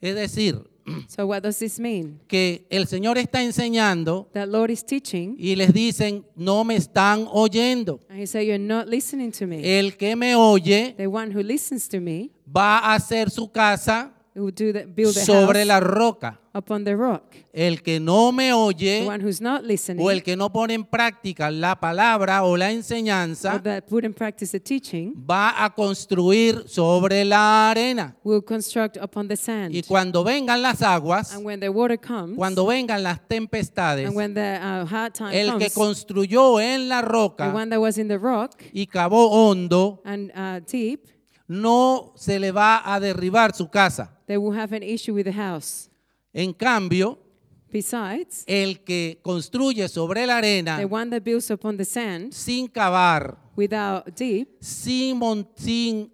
Es decir, So what does this mean? que el Señor está enseñando That Lord is teaching, y les dicen, no me están oyendo. and He said, "You're not listening to me." El que me oye The one who listens to me va a hacer su casa sobre la roca. upon the rock. El que no me oye o el que no pone en práctica la palabra o la enseñanza teaching, va a construir sobre la arena. will upon the sand. Y cuando vengan las aguas, And when the water comes, cuando vengan las tempestades, and when the uh, hard time el que construyó en la the roca one that was in the rock y cavó hondo, and uh, deep, no se le va a derribar su casa. they will have an issue with the house. En cambio, Besides, el que construye sobre la arena the one that builds upon the sand sin cavar, without deep, sin, mon- sin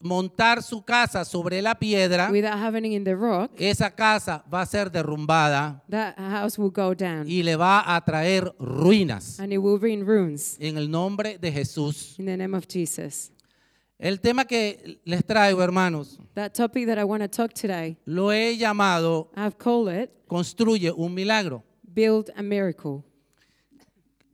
montar su casa sobre la piedra, without having in the rock, esa casa va a ser derrumbada that house will go down y le va a traer ruinas. and it will be in ruins En el nombre de Jesús. in the name of Jesus. El tema que les traigo, hermanos, That topic that I want to talk today, lo he llamado I've called it Construye un milagro. Build a Miracle.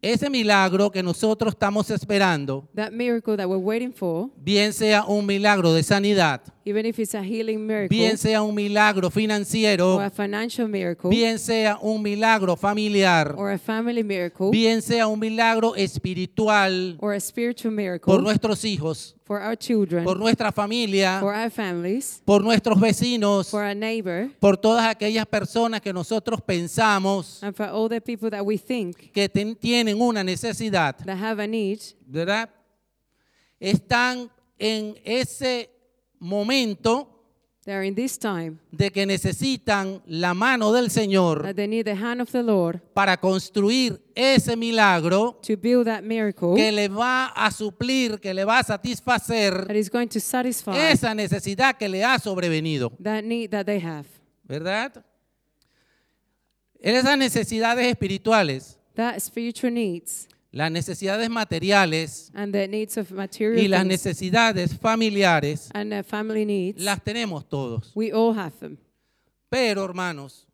Ese milagro que nosotros estamos esperando, That miracle that we're waiting for, bien sea un milagro de sanidad, even if it's a healing miracle bien sea un milagro financiero, or a financial miracle bien sea un milagro familiar, or a family miracle bien sea un milagro espiritual or a spiritual miracle por nuestros hijos, for our children, por nuestra familia, for our families, por nuestros vecinos, for our neighbor, por todas aquellas personas que nosotros pensamos and for all the people that we think que ten- tienen una necesidad, that have a need, ¿verdad? Están en ese momento they are in this time de que necesitan la mano del Señor that they need the hand of the Lord para construir ese milagro to build that miracle que le va a suplir, que le va a that satisfacer is going to satisfy esa necesidad que le ha sobrevenido, that need that they have. ¿verdad? Esas necesidades espirituales, That spiritual needs las necesidades materiales and the needs of material y las necesidades familiares and the family needs, las tenemos todos. we all have them. Pero, hermanos,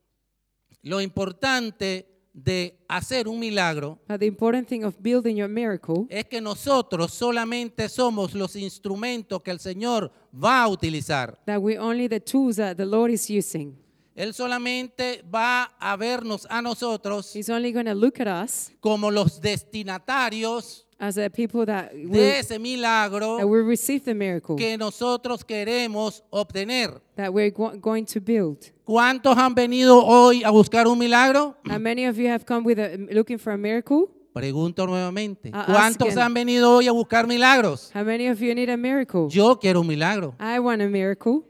lo importante de hacer un milagro But the important thing of building your miracle es que nosotros solamente somos los instrumentos que el Señor va a utilizar. that we're only the tools that the Lord is using. Él solamente va a vernos a nosotros He's only going to look at us como los destinatarios as the people that de will, ese that milagro will receive the miracle que nosotros queremos obtener. that we're go- going to build. ¿Cuántos han venido hoy a buscar un milagro? Many of you have come with a, looking for a miracle? Pregunto nuevamente. ¿Cuántos han venido hoy a buscar milagros? How many of you need a miracle? Yo quiero un milagro. I want a miracle,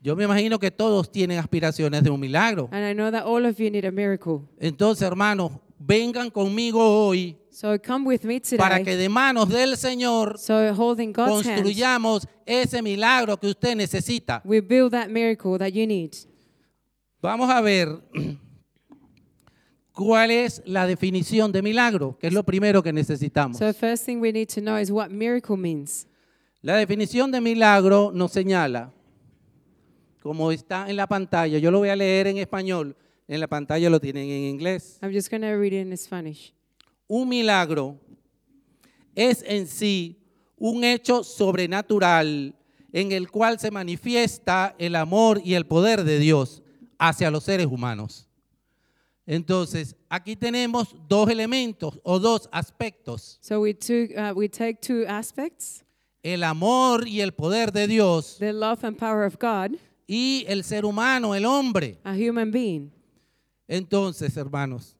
Yo me imagino que todos tienen aspiraciones de un milagro. and I know that all of you need a miracle. Entonces, hermanos, vengan conmigo hoy So come with me para que today. de manos del Señor So holding God's construyamos ese milagro que usted necesita. we build that miracle that you need. Vamos a ver cuál es la definición de milagro, que es lo primero que necesitamos. So the first thing we need to know is what miracle means. La definición de milagro nos señala, como está en la pantalla, yo lo voy a leer en español, en la pantalla lo tienen en inglés. I'm just to read it in Spanish. Un milagro es en sí un hecho sobrenatural en el cual se manifiesta el amor y el poder de Dios hacia los seres humanos. Entonces, aquí tenemos dos elementos o dos aspectos. So we took, uh, we take two aspects: El amor y el poder de Dios the love and power of God, y el ser humano, el hombre. a human being. Entonces, hermanos,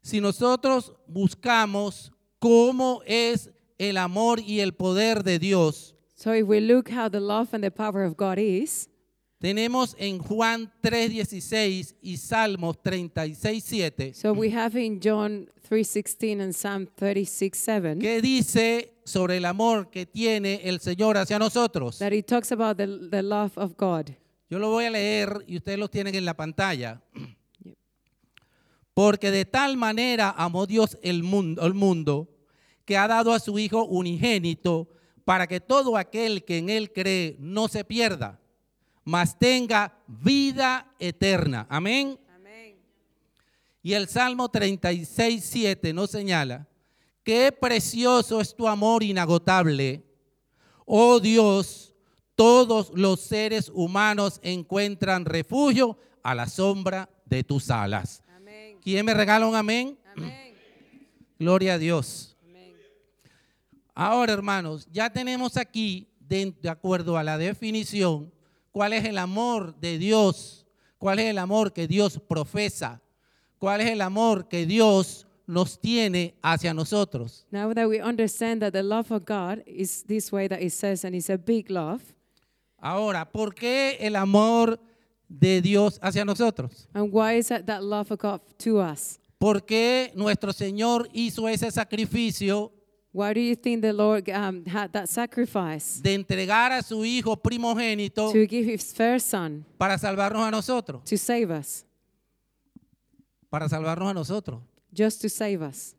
si nosotros buscamos cómo es el amor y el poder de Dios, So if we look how the love and the power of God is, tenemos en Juan 3:16 y Salmos 36:7 so we have in John 3:16 and Psalm 36:7 que dice sobre el amor que tiene el Señor hacia nosotros. that it talks about the, the love of God. Yo lo voy a leer y ustedes lo tienen en la pantalla. Porque de tal manera amó Dios el mundo, el mundo que ha dado a su Hijo unigénito para que todo aquel que en él cree no se pierda, mas tenga vida eterna. Amén. Y el Salmo 36, 7 nos señala, qué precioso es tu amor inagotable. Oh Dios, todos los seres humanos encuentran refugio a la sombra de tus alas. Amén. ¿Quién me regala un amén? Amén. Gloria a Dios. Amén. Ahora, hermanos, ya tenemos aquí, de, de acuerdo a la definición, cuál es el amor de Dios, cuál es el amor que Dios profesa, cuál es el amor que Dios nos tiene hacia nosotros. Now that we understand that the love of God is this way that it says, and it's a big love, Ahora, ¿por qué el amor de Dios hacia nosotros? and why is that that love of God to us? ¿Por qué nuestro Señor hizo ese sacrificio Why do you think the Lord um, had that sacrifice de entregar a su Hijo primogénito to give His first Son para salvarnos a nosotros? to save us, Para salvarnos a nosotros. Just to save us?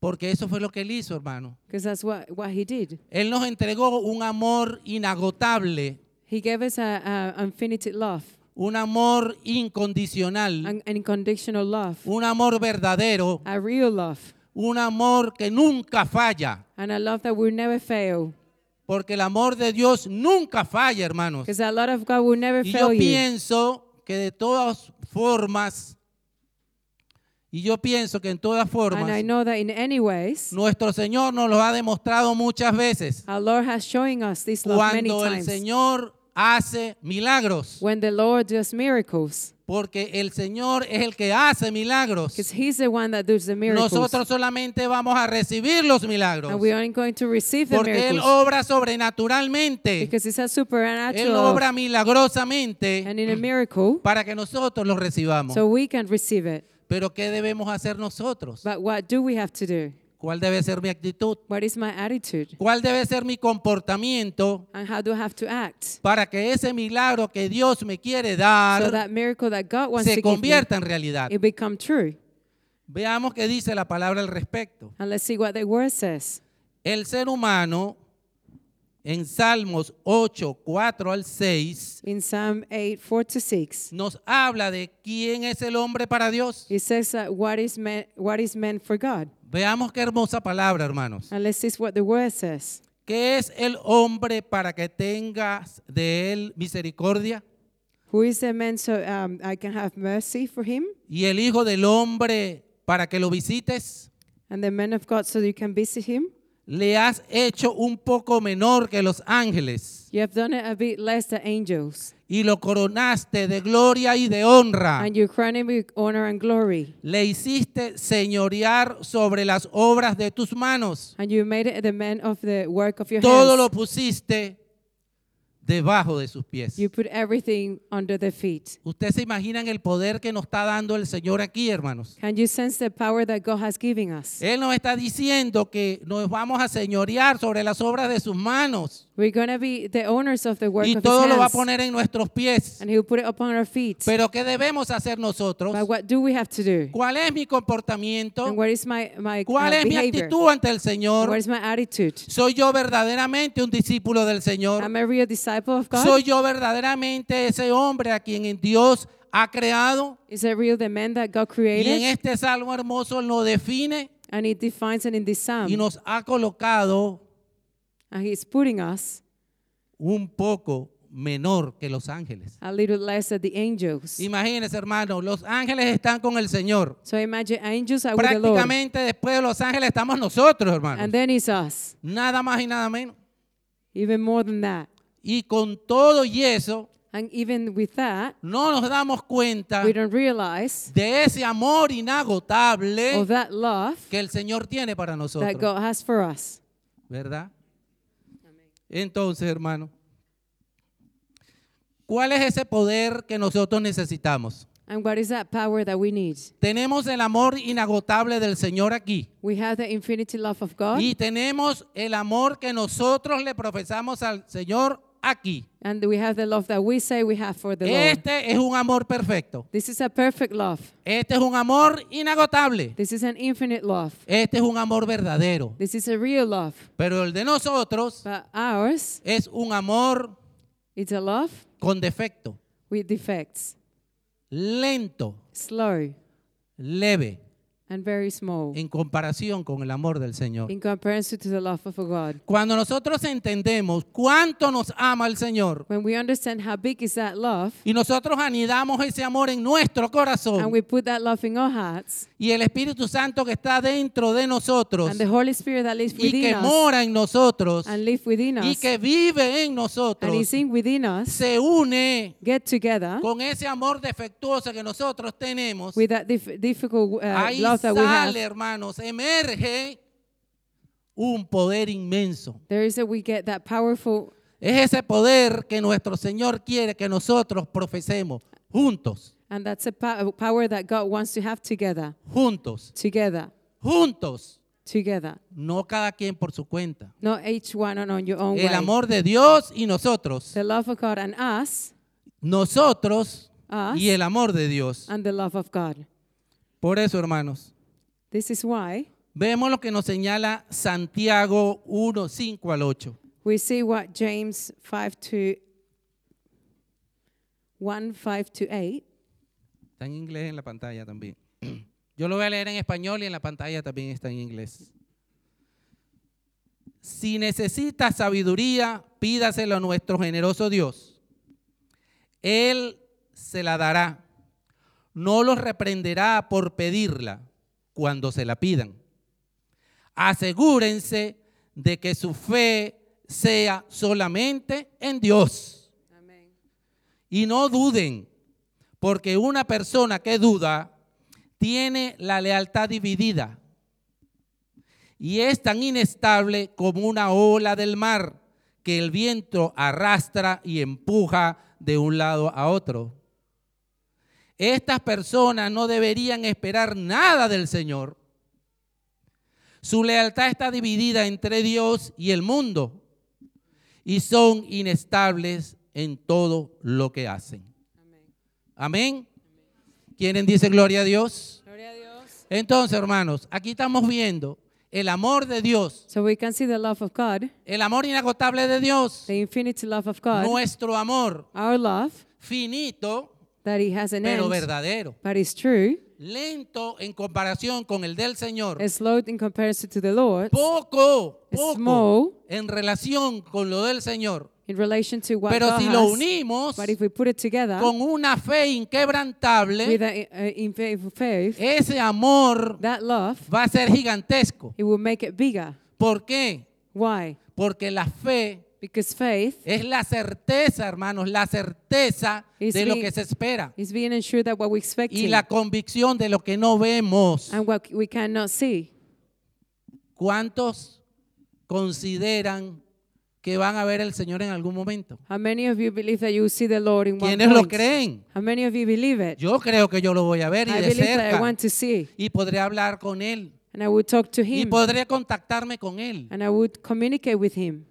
Porque eso fue lo que Él hizo, hermano. Because that's what, what He did. Él nos entregó un amor inagotable, He gave us a, a infinite love, un amor incondicional, an unconditional love, un amor verdadero, a real love, un amor que nunca falla. and a love that will never fail. Porque el amor de Dios nunca falla, hermanos. Because a lot of God will never Y yo fail you. pienso que de todas formas, y yo pienso que en todas And formas, I know that in any ways, nuestro Señor nos lo ha demostrado muchas veces. our Lord has shown us this love many Cuando el times. Señor hace milagros. When the Lord does miracles, Porque el Señor es el que hace milagros. because He's the one that does the miracles. Nosotros solamente vamos a recibir los milagros. and we are going to receive the Porque Él miracles. obra sobrenaturalmente. Because it's a Él supernatural obra milagrosamente and in a miracle, para que nosotros los recibamos. so we can receive it. Pero ¿qué debemos hacer nosotros? But what do we have to do? ¿Cuál debe ser mi actitud? What is my attitude? ¿Cuál debe ser mi comportamiento And how do I have to act? para que ese milagro que Dios me quiere So dar that miracle that God wants se to give me, convierta en realidad? it become true. Veamos qué dice la palabra al respecto. And let's see what the word says. El ser humano en Salmos 8, 4 al 6 In Psalm 8, 4 to 6, nos habla de quién es el hombre para Dios. it says that what is what is meant for God. Veamos qué hermosa palabra, hermanos. And let's see what the word says. ¿Qué es el hombre para que tengas de él misericordia? Who is the man so um, I can have mercy for him? ¿Y el hijo del hombre para que lo visites? And the man of God so you can visit him? Le has hecho un poco menor que los ángeles You have done it a bit less than angels. y lo coronaste de gloria y de honra. And you crown him with honor and glory. Le hiciste señorear sobre las obras de tus manos. And you made it the man of the work of your Todo lo hands. pusiste debajo de sus pies. You put everything under the feet. ¿Ustedes se imaginan el poder que nos está dando el Señor aquí, hermanos? Can you sense the power that God has given us? Él nos está diciendo que nos vamos a señorear sobre las obras de sus manos We're going to be the owners of the work y of todo his lo va a poner en nuestros pies. And he'll put it upon our feet. Pero ¿qué debemos hacer nosotros? But what do we have to do? ¿Cuál es mi comportamiento? And what is my, my uh, ¿Cuál es mi actitud ante el Señor? What is my attitude? ¿Soy yo verdaderamente un discípulo del Señor? A disciple of God. ¿Soy yo verdaderamente ese hombre a quien Dios ha creado? is real the man that God Y en created? este salmo hermoso nos define And it defines it in this psalm. y nos ha colocado and he's putting us un poco menor que los ángeles. a little less than the angels. Imagínense, hermano, los ángeles están con el Señor. So imagine angels are with the Lord. Prácticamente después de los ángeles estamos nosotros, hermano. And then it's us. Nada más y nada menos. Even more than that. Y con todo y eso, And even with that, no nos damos cuenta we don't realize de ese amor inagotable of that love que el Señor tiene para that nosotros. God has for us. ¿Verdad? Entonces, hermano, ¿cuál es ese poder que nosotros necesitamos? And what is that power that we need? Tenemos el amor inagotable del Señor aquí. We have the infinity love of God. Y tenemos el amor que nosotros le profesamos al Señor aquí. And we have the love that we say we have for the Lord. Este es un amor perfecto. This is a perfect love. Este es un amor inagotable. This is an infinite love. Este es un amor verdadero. This is a real love. Pero el de nosotros But ours, es un amor it's a love con defecto, with defects, lento, slow, leve, and very small en comparación con el amor del Señor. in comparison to the love of God. Cuando nosotros entendemos cuánto nos ama el Señor When we understand how big is that love, y nosotros anidamos ese amor en nuestro and corazón we put that love in our hearts, y el Espíritu Santo que está dentro de nosotros and the Holy Spirit that lives y que us, mora en nosotros and live within y que vive en and nosotros is in within us, se une get together con ese amor defectuoso que nosotros tenemos. with that dif- difficult uh, Ahí love that we have. sale, hermanos, emerge un poder inmenso. There is that we get that powerful, Es ese poder que nuestro Señor quiere que nosotros profesemos juntos, and that's a po- power that God wants to have together, juntos, together, juntos, together. no cada quien por su cuenta. Not each one on, on your own El way. amor de Dios y nosotros, The love of God and us, nosotros Us. y el amor de Dios. and the love of God. Por eso, hermanos, This is why vemos lo que nos señala Santiago 1, 5 al 8. we see what James 5 to 1 5 to 8. Está en inglés en la pantalla también. Yo lo voy a leer en español y en la pantalla también está en inglés. Si necesita sabiduría, pídaselo a nuestro generoso Dios. Él se la dará. No los reprenderá por pedirla cuando se la pidan. Asegúrense de que su fe sea solamente en Dios. Y no duden, porque una persona que duda tiene la lealtad dividida y es tan inestable como una ola del mar que el viento arrastra y empuja de un lado a otro. Estas personas no deberían esperar nada del Señor. Su lealtad está dividida entre Dios y el mundo y son inestables en todo lo que hacen. Amén. ¿Quieren dice gloria a Dios? Gloria a Dios. Entonces, hermanos, aquí estamos viendo el amor de Dios, So we can see the love of God, el amor inagotable de Dios, the infinite love of God, nuestro amor our love finito, that He has an pero end, verdadero, but is true, lento en comparación con el del Señor, slow in comparison to the Lord, poco, small. en relación con lo del Señor. in relation to what Pero God si lo unimos But if we put it together con una fe with inquebrantable, a, a, in faith, faith, ese amor that love, va a ser gigantesco. it will make it bigger. ¿Por qué? Why? Porque la fe Because faith es la certeza, hermanos, la certeza Is de lo que se espera is being that what we y la convicción de lo que no vemos. and what we cannot see. ¿Cuántos consideran que van a ver al Señor en algún momento? How many of you believe that you will see the Lord in one ¿Quiénes lo creen? How many of you believe it? Yo creo que yo lo voy a ver y I de I cerca want to see. y podré hablar con Él And I would talk to y him. podré contactarme con Él. And I would communicate with him.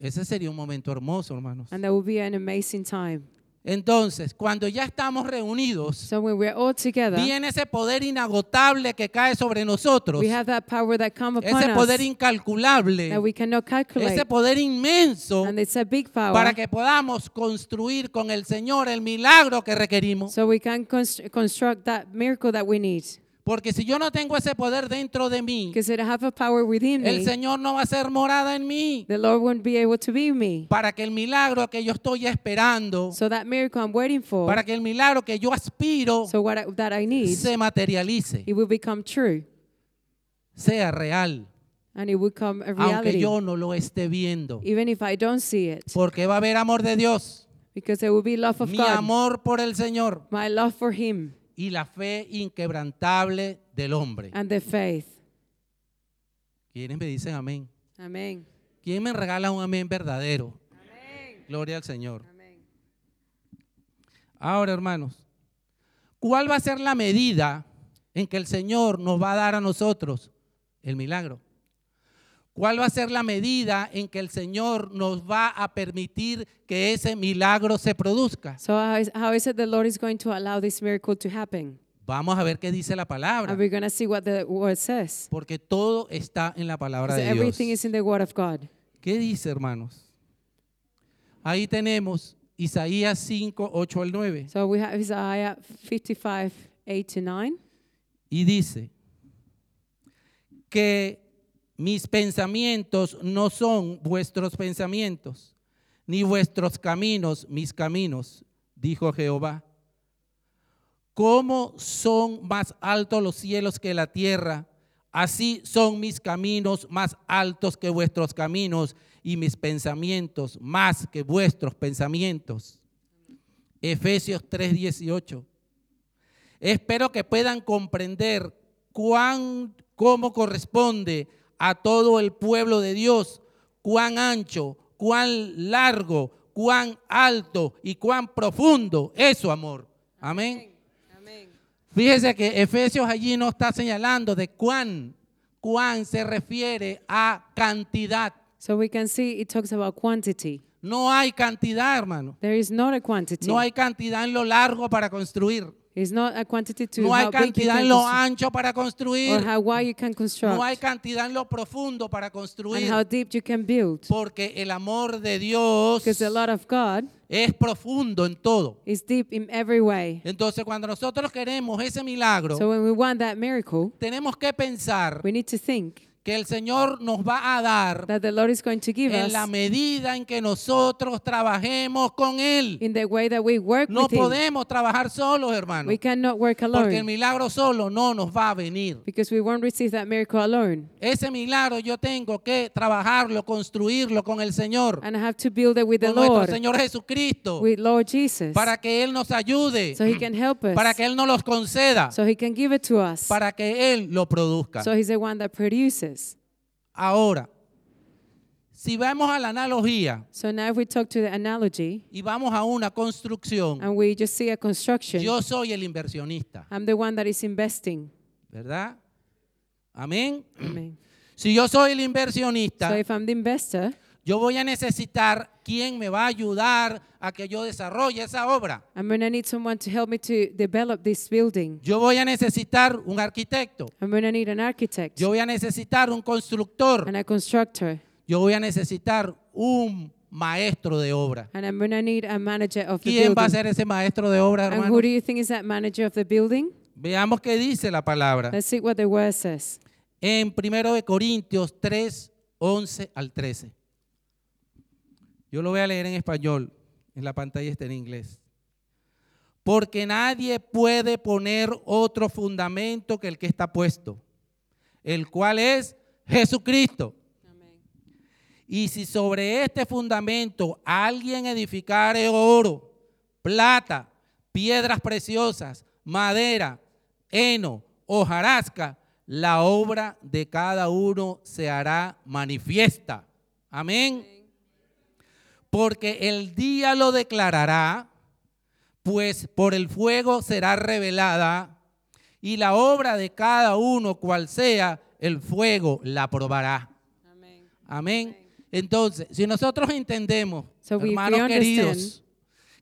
Ese sería un momento hermoso, hermanos. And that be an amazing time. Entonces, cuando ya estamos reunidos, So when we're all together, viene ese poder inagotable que cae sobre nosotros, we have that power that upon ese poder us incalculable, that we cannot calculate. ese poder inmenso And it's a big power. para que podamos construir con el Señor el milagro que requerimos. So we can const- construct that miracle that we need. Porque si yo no tengo ese poder dentro de mí, Because have a power within el me. Señor no va a ser morada en mí. The Lord won't be able to be me. Para que el milagro que yo estoy esperando, So that miracle I'm waiting for, para que el milagro que yo aspiro so what I, that I need, se materialice, it will become true. sea real, And it will come a aunque reality. yo no lo esté viendo. Even if I don't see it. Porque va a haber amor de Dios, Because there will be love of mi God. amor por el Señor My love for Him y la fe inquebrantable del hombre. and the faith. ¿Quiénes me dicen amén? Amen. ¿Quién me regala un amén verdadero? Gloria al Señor. Ahora, hermanos, ¿cuál va a ser la medida en que el Señor nos va a dar a nosotros el milagro? ¿Cuál va a ser la medida en que el Señor nos va a permitir que ese milagro se produzca? So how is, how is it the Lord is going to allow this miracle to happen? Vamos a ver qué dice la palabra, And we're going to see what the word says. porque todo está en la palabra de Dios. everything is in the word of God. ¿Qué dice, hermanos? Ahí tenemos Isaías 5, 8 al 9. So we have Isaiah 55, 8 to 9. Y dice que mis pensamientos no son vuestros pensamientos, ni vuestros caminos mis caminos, dijo Jehová. ¿Cómo son más altos los cielos que la tierra? Así son mis caminos más altos que vuestros caminos y mis pensamientos más que vuestros pensamientos. Efesios 3:18. Espero que puedan comprender cuán, cómo corresponde a todo el pueblo de Dios, cuán ancho, cuán largo, cuán alto y cuán profundo es su amor. Amén. Amen. Fíjese que Efesios allí no está señalando de cuán, cuán se refiere a cantidad. So we can see it talks about quantity. No hay cantidad, hermano. There is not a quantity. No hay cantidad en lo largo para construir. It's not a quantity to No hay how big you cantidad can en lo ancho para or construir. how wide you can construct No hay cantidad en lo profundo para and construir. how deep you can build. Porque el amor de Dios Because the love of God es profundo en todo. is deep in every way. Entonces, cuando nosotros queremos ese milagro, So when we want that miracle, tenemos que pensar we need to think que el Señor nos va a dar that the Lord is going to give en us la medida en que nosotros trabajemos con Él. in the way that we work No with Him. podemos trabajar solos, hermano. We cannot work Porque el alone milagro solo no nos va a venir. because we won't receive that miracle alone. Ese milagro yo tengo que trabajarlo, construirlo con el Señor, And I have to build it with the con nuestro Lord, Señor Jesucristo, with Lord Jesus, para que Él nos ayude, so He can help us, para que Él nos los conceda, so He can give it to us, para que Él lo produzca. so He's the one that produces. Ahora, si vamos a la analogía So now if we talk to the analogy y vamos a una construcción, and we just see a construction, yo soy el inversionista, I'm the one that is investing. ¿verdad? Amén. Amen. Si yo soy el So inversionista, if I'm the investor, yo voy a necesitar quien me va a ayudar a que yo desarrolle esa obra. I'm going to need someone to help me to develop this building. Yo voy a necesitar un arquitecto. I'm going to need an architect Yo voy a necesitar un constructor. and a constructor, Yo voy a necesitar un maestro de obra. and I'm going to need a manager of the ¿Quién va a building. ser ese maestro de obra, And hermano? who do you think is that manager of the building? Veamos qué dice la palabra. Let's see what the word says. En 1 de Corintios 3, 11 al 13. Yo lo voy a leer en español. En la pantalla está en inglés. Porque nadie puede poner otro fundamento que el que está puesto, el cual es Jesucristo. Y si sobre este fundamento alguien edificare oro, plata, piedras preciosas, madera, heno, hojarasca, la obra de cada uno se hará manifiesta. Amén. Porque el día lo declarará, pues por el fuego será revelada, y la obra de cada uno, cual sea, el fuego la probará. Amén. Entonces, si nosotros entendemos, So hermanos queridos,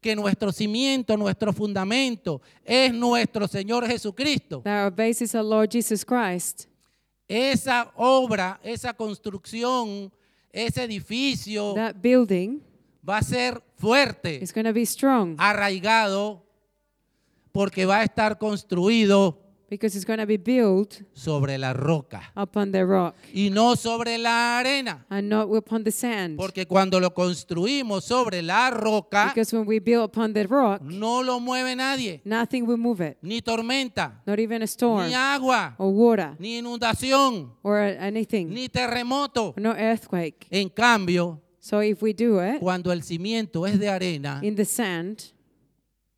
que nuestro cimiento, nuestro fundamento es nuestro Señor Jesucristo, That our base is our Lord Jesus Christ. esa obra, esa construcción, ese edificio That building va a ser fuerte, going to be strong arraigado, porque va a estar construido because it's going to be built sobre la roca upon the rock y no sobre la arena. and not upon the sand. Porque cuando lo construimos sobre la roca, Because when we build upon the rock, no lo mueve nadie, nothing will move it, ni tormenta, not even a storm ni agua, or water ni inundación, or anything, ni terremoto. no earthquake. En cambio, So if we do it cuando el cimiento es de arena, in the sand,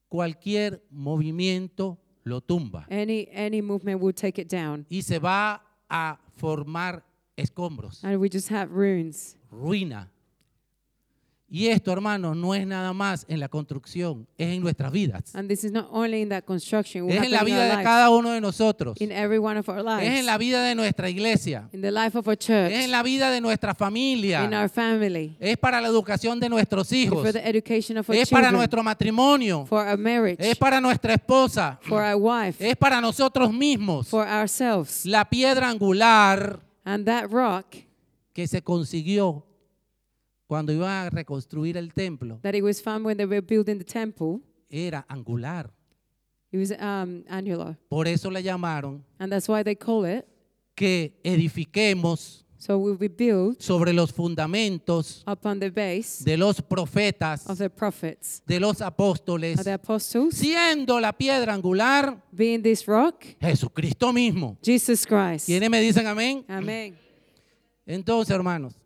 cualquier movimiento lo tumba any any movement will take it down, y se va a formar escombros, and we just have ruins. ruina. Y esto, hermanos, no es nada más en la construcción, es en nuestras vidas. And this is not only in that construction, Es en la in vida de lives, cada uno de nosotros. in every one of our Es lives, en la vida de nuestra iglesia. in the life of our church, Es en la vida de nuestra in familia. our family, Es para la educación de nuestros hijos. for the education of our Es para nuestro matrimonio. for our marriage, Es para nuestra esposa. for our wife, Es para nosotros mismos. for ourselves. La piedra angular And that rock que se consiguió cuando iban a reconstruir el templo, that it was found when they were building the temple. era angular. It was um, annular. Por eso le llamaron And that's why they call it. que edifiquemos So we will build sobre los fundamentos upon the base de los profetas, of the prophets, de los apóstoles, of the apostles, siendo la piedra angular being this rock, Jesucristo mismo. Jesus Christ. ¿Quiénes me dicen amén? Amen. Entonces, hermanos,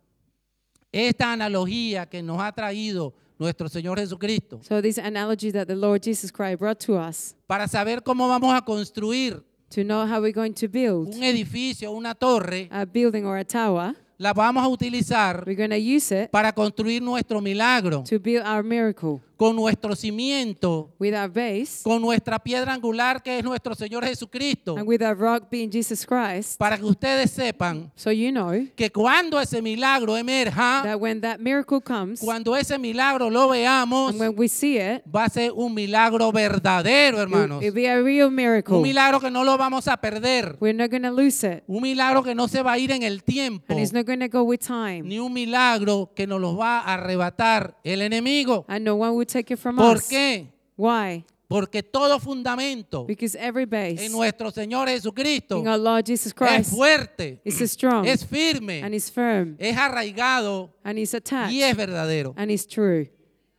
esta analogía que nos ha traído nuestro Señor Jesucristo. So this analogy that the Lord Jesus Christ brought to us para saber cómo vamos a construir to know how we're going to build un edificio, una torre, a building or a tower, la vamos a utilizar we're going to use it para construir nuestro milagro to build our miracle con nuestro cimiento, with our base con nuestra piedra angular que es nuestro Señor Jesucristo, and with our rock being Jesus Christ. para que ustedes sepan So you know que cuando ese milagro emerja, that when that miracle comes cuando ese milagro lo veamos, and when we see it, va a ser un milagro verdadero, it hermanos. will be a real miracle. Un milagro que no lo vamos a perder. We're not going to lose it. Un milagro que no se va a ir en el tiempo. And it's not going to go with time. Ni un milagro que nos lo va a arrebatar el enemigo. And no one will take it from ¿Por us. qué? Why? Porque todo fundamento Because every base en nuestro Señor Jesucristo in our Lord Jesus es Christ fuerte, is strong es and firme, is firm es arraigado and is attached y es verdadero. and is true.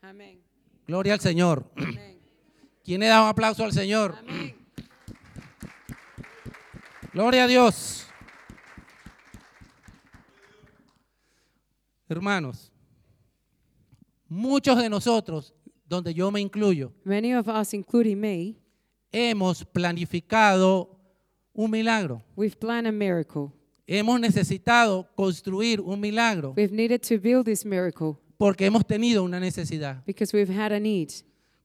Amen. Gloria al Señor. ¿Quién le da un aplauso al Señor? Gloria a Dios. Hermanos, muchos de nosotros, donde yo me incluyo, Many of us, including me, hemos planificado un milagro. we've planned a miracle. Hemos necesitado construir un milagro We've needed to build this miracle porque hemos tenido una necesidad. because we've had a need.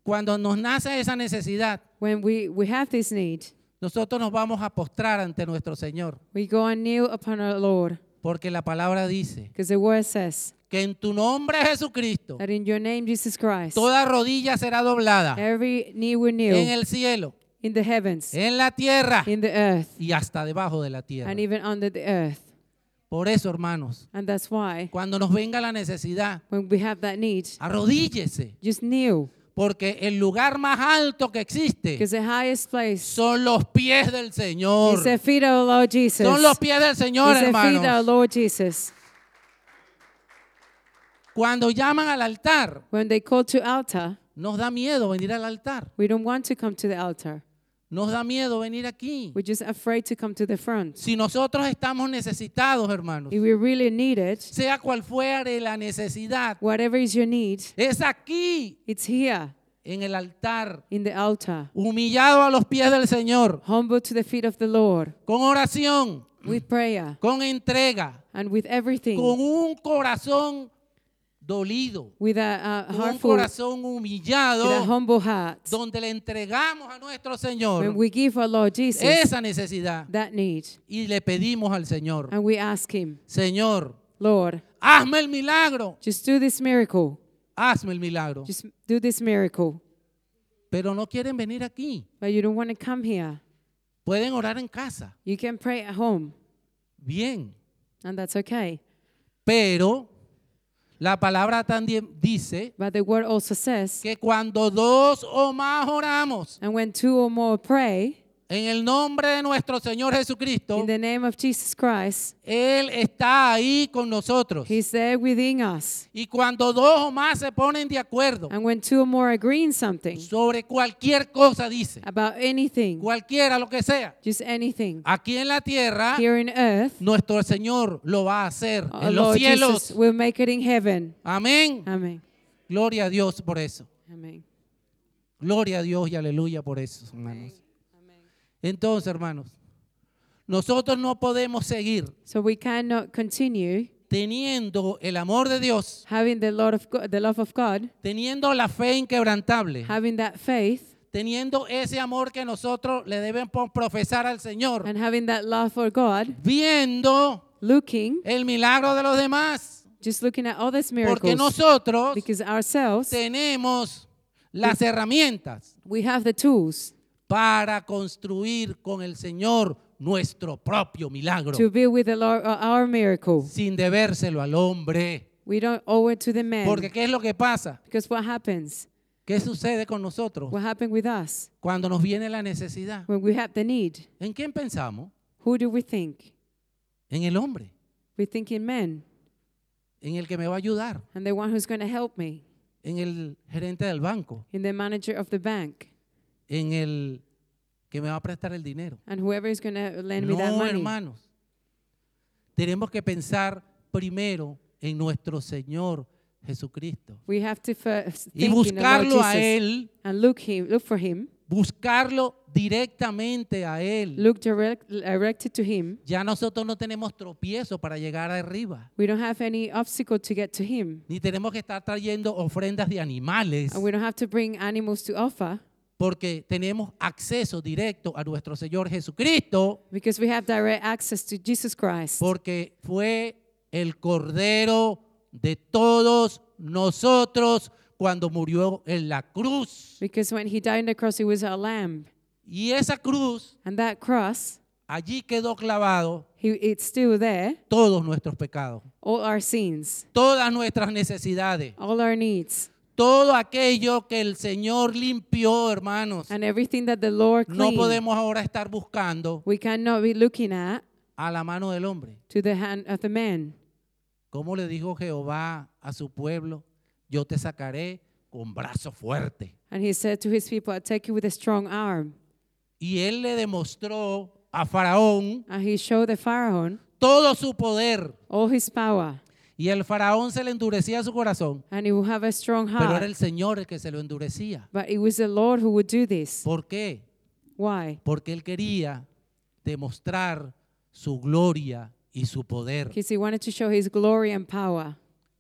Cuando nos nace esa necesidad, When we, we have this need, nosotros nos vamos a postrar ante nuestro Señor. we go and kneel upon our Lord Porque la palabra dice because the word says que en tu nombre Jesucristo that in your name, Jesus Christ, toda rodilla será doblada every knee will en kneel el cielo, in the heavens, en la tierra in the earth, y hasta debajo de la tierra. and even under the earth. Por eso, hermanos, And that's why cuando nos venga la necesidad, when we have that need, arrodíllese, just kneel porque el lugar más alto que existe because the highest place son los pies del Señor. is the feet of our Lord Jesus. Son los pies del Señor, It's the feet of our hermanos. Lord Jesus. Cuando llaman al altar, When they call to altar, nos da miedo venir al altar. we don't want to come to the altar. Nos da miedo venir aquí. We're just afraid to come to the front. Si nosotros estamos necesitados, hermanos, If we really need it, sea cual fuere la necesidad, whatever is your need, es aquí, it's here en el altar, in the altar. humillado a los pies del Señor, Humble to the feet of the Lord con oración, with prayer con entrega, and with everything, con un corazón dolido, with a, heart un full, with corazón a humillado, humble heart. donde le entregamos a nuestro When Señor we give our Lord Jesus esa necesidad that need y le pedimos al Señor, and we ask Him, Señor, Lord, hazme el milagro, just do this miracle. hazme el milagro. Just do this miracle. Pero no quieren venir aquí. But you don't want to come here. Pueden orar en casa, You can pray at home, bien, and that's okay. pero la palabra también dice But the word also says, que cuando dos o más oramos and when two or more pray en el nombre de nuestro Señor Jesucristo, in the name of Jesus Christ, Él está ahí con nosotros. He's there within us. Y cuando dos o más se ponen de acuerdo And when two or more agree in something sobre cualquier cosa, dice, about anything, cualquiera, lo que sea, just anything, aquí en la tierra, here in earth, nuestro Señor lo va a hacer en los Jesus cielos. will make it in heaven. Amén. Amen. Gloria a Dios por eso. Gloria a Dios y aleluya por eso, hermanos. Entonces, hermanos, nosotros no podemos seguir So we cannot continue teniendo el amor de Dios, having the Lord of God, the love of God, teniendo la fe inquebrantable, having that faith, teniendo ese amor que nosotros le debemos profesar al Señor, and having that love for God, viendo looking, el milagro de los demás, just looking at all these porque miracles. nosotros Because ourselves, tenemos las herramientas we have the tools para construir con el Señor nuestro propio milagro, to be with the Lord uh, our miracle sin debérselo al hombre. We don't owe it to the men. Porque ¿qué es lo que pasa? because what happens? ¿Qué sucede con nosotros What happened with us cuando nos viene la necesidad? when we have the need? ¿En quién pensamos? Who do we think? En el hombre, We think in men en el que me va a ayudar, and the one who's going to help me, en el gerente del banco, in the manager of the bank, en el que me va a prestar el dinero. and whoever is going to lend me that No, money. hermanos. Tenemos que pensar primero en nuestro Señor Jesucristo We have to first y buscarlo a Él, and look him, look for him, buscarlo directamente a Él. look direct, directed to him. Ya nosotros no tenemos tropiezo para llegar arriba, We don't have any obstacle to get to him, ni tenemos que estar trayendo ofrendas de animales, and we don't have to bring animals to offer porque tenemos acceso directo a nuestro Señor Jesucristo, because we have direct access to Jesus Christ. porque fue el Cordero de todos nosotros cuando murió en la cruz. Because when he died on the cross, he was a lamb, Y esa cruz, and that cross, allí quedó clavado he, it's still there. todos nuestros pecados, All our sins, todas nuestras necesidades, all our needs, todo aquello que el Señor limpió, hermanos. and everything that the Lord No cleaned. podemos ahora estar buscando we cannot be looking at a la mano del hombre. to the hand of the man. Como le dijo Jehová a su pueblo, yo te sacaré con brazo fuerte. And he said to his people, I take you with a strong arm. Y él le demostró a Faraón And he showed the Pharaoh todo su poder. all his power. Y el Faraón se le endurecía su corazón, And he will have a strong pero era heart. el Señor el que se lo endurecía. But it was the Lord who would do this. ¿Por qué? Why? Porque él quería demostrar su gloria y su poder. Because he wanted to show his glory and power.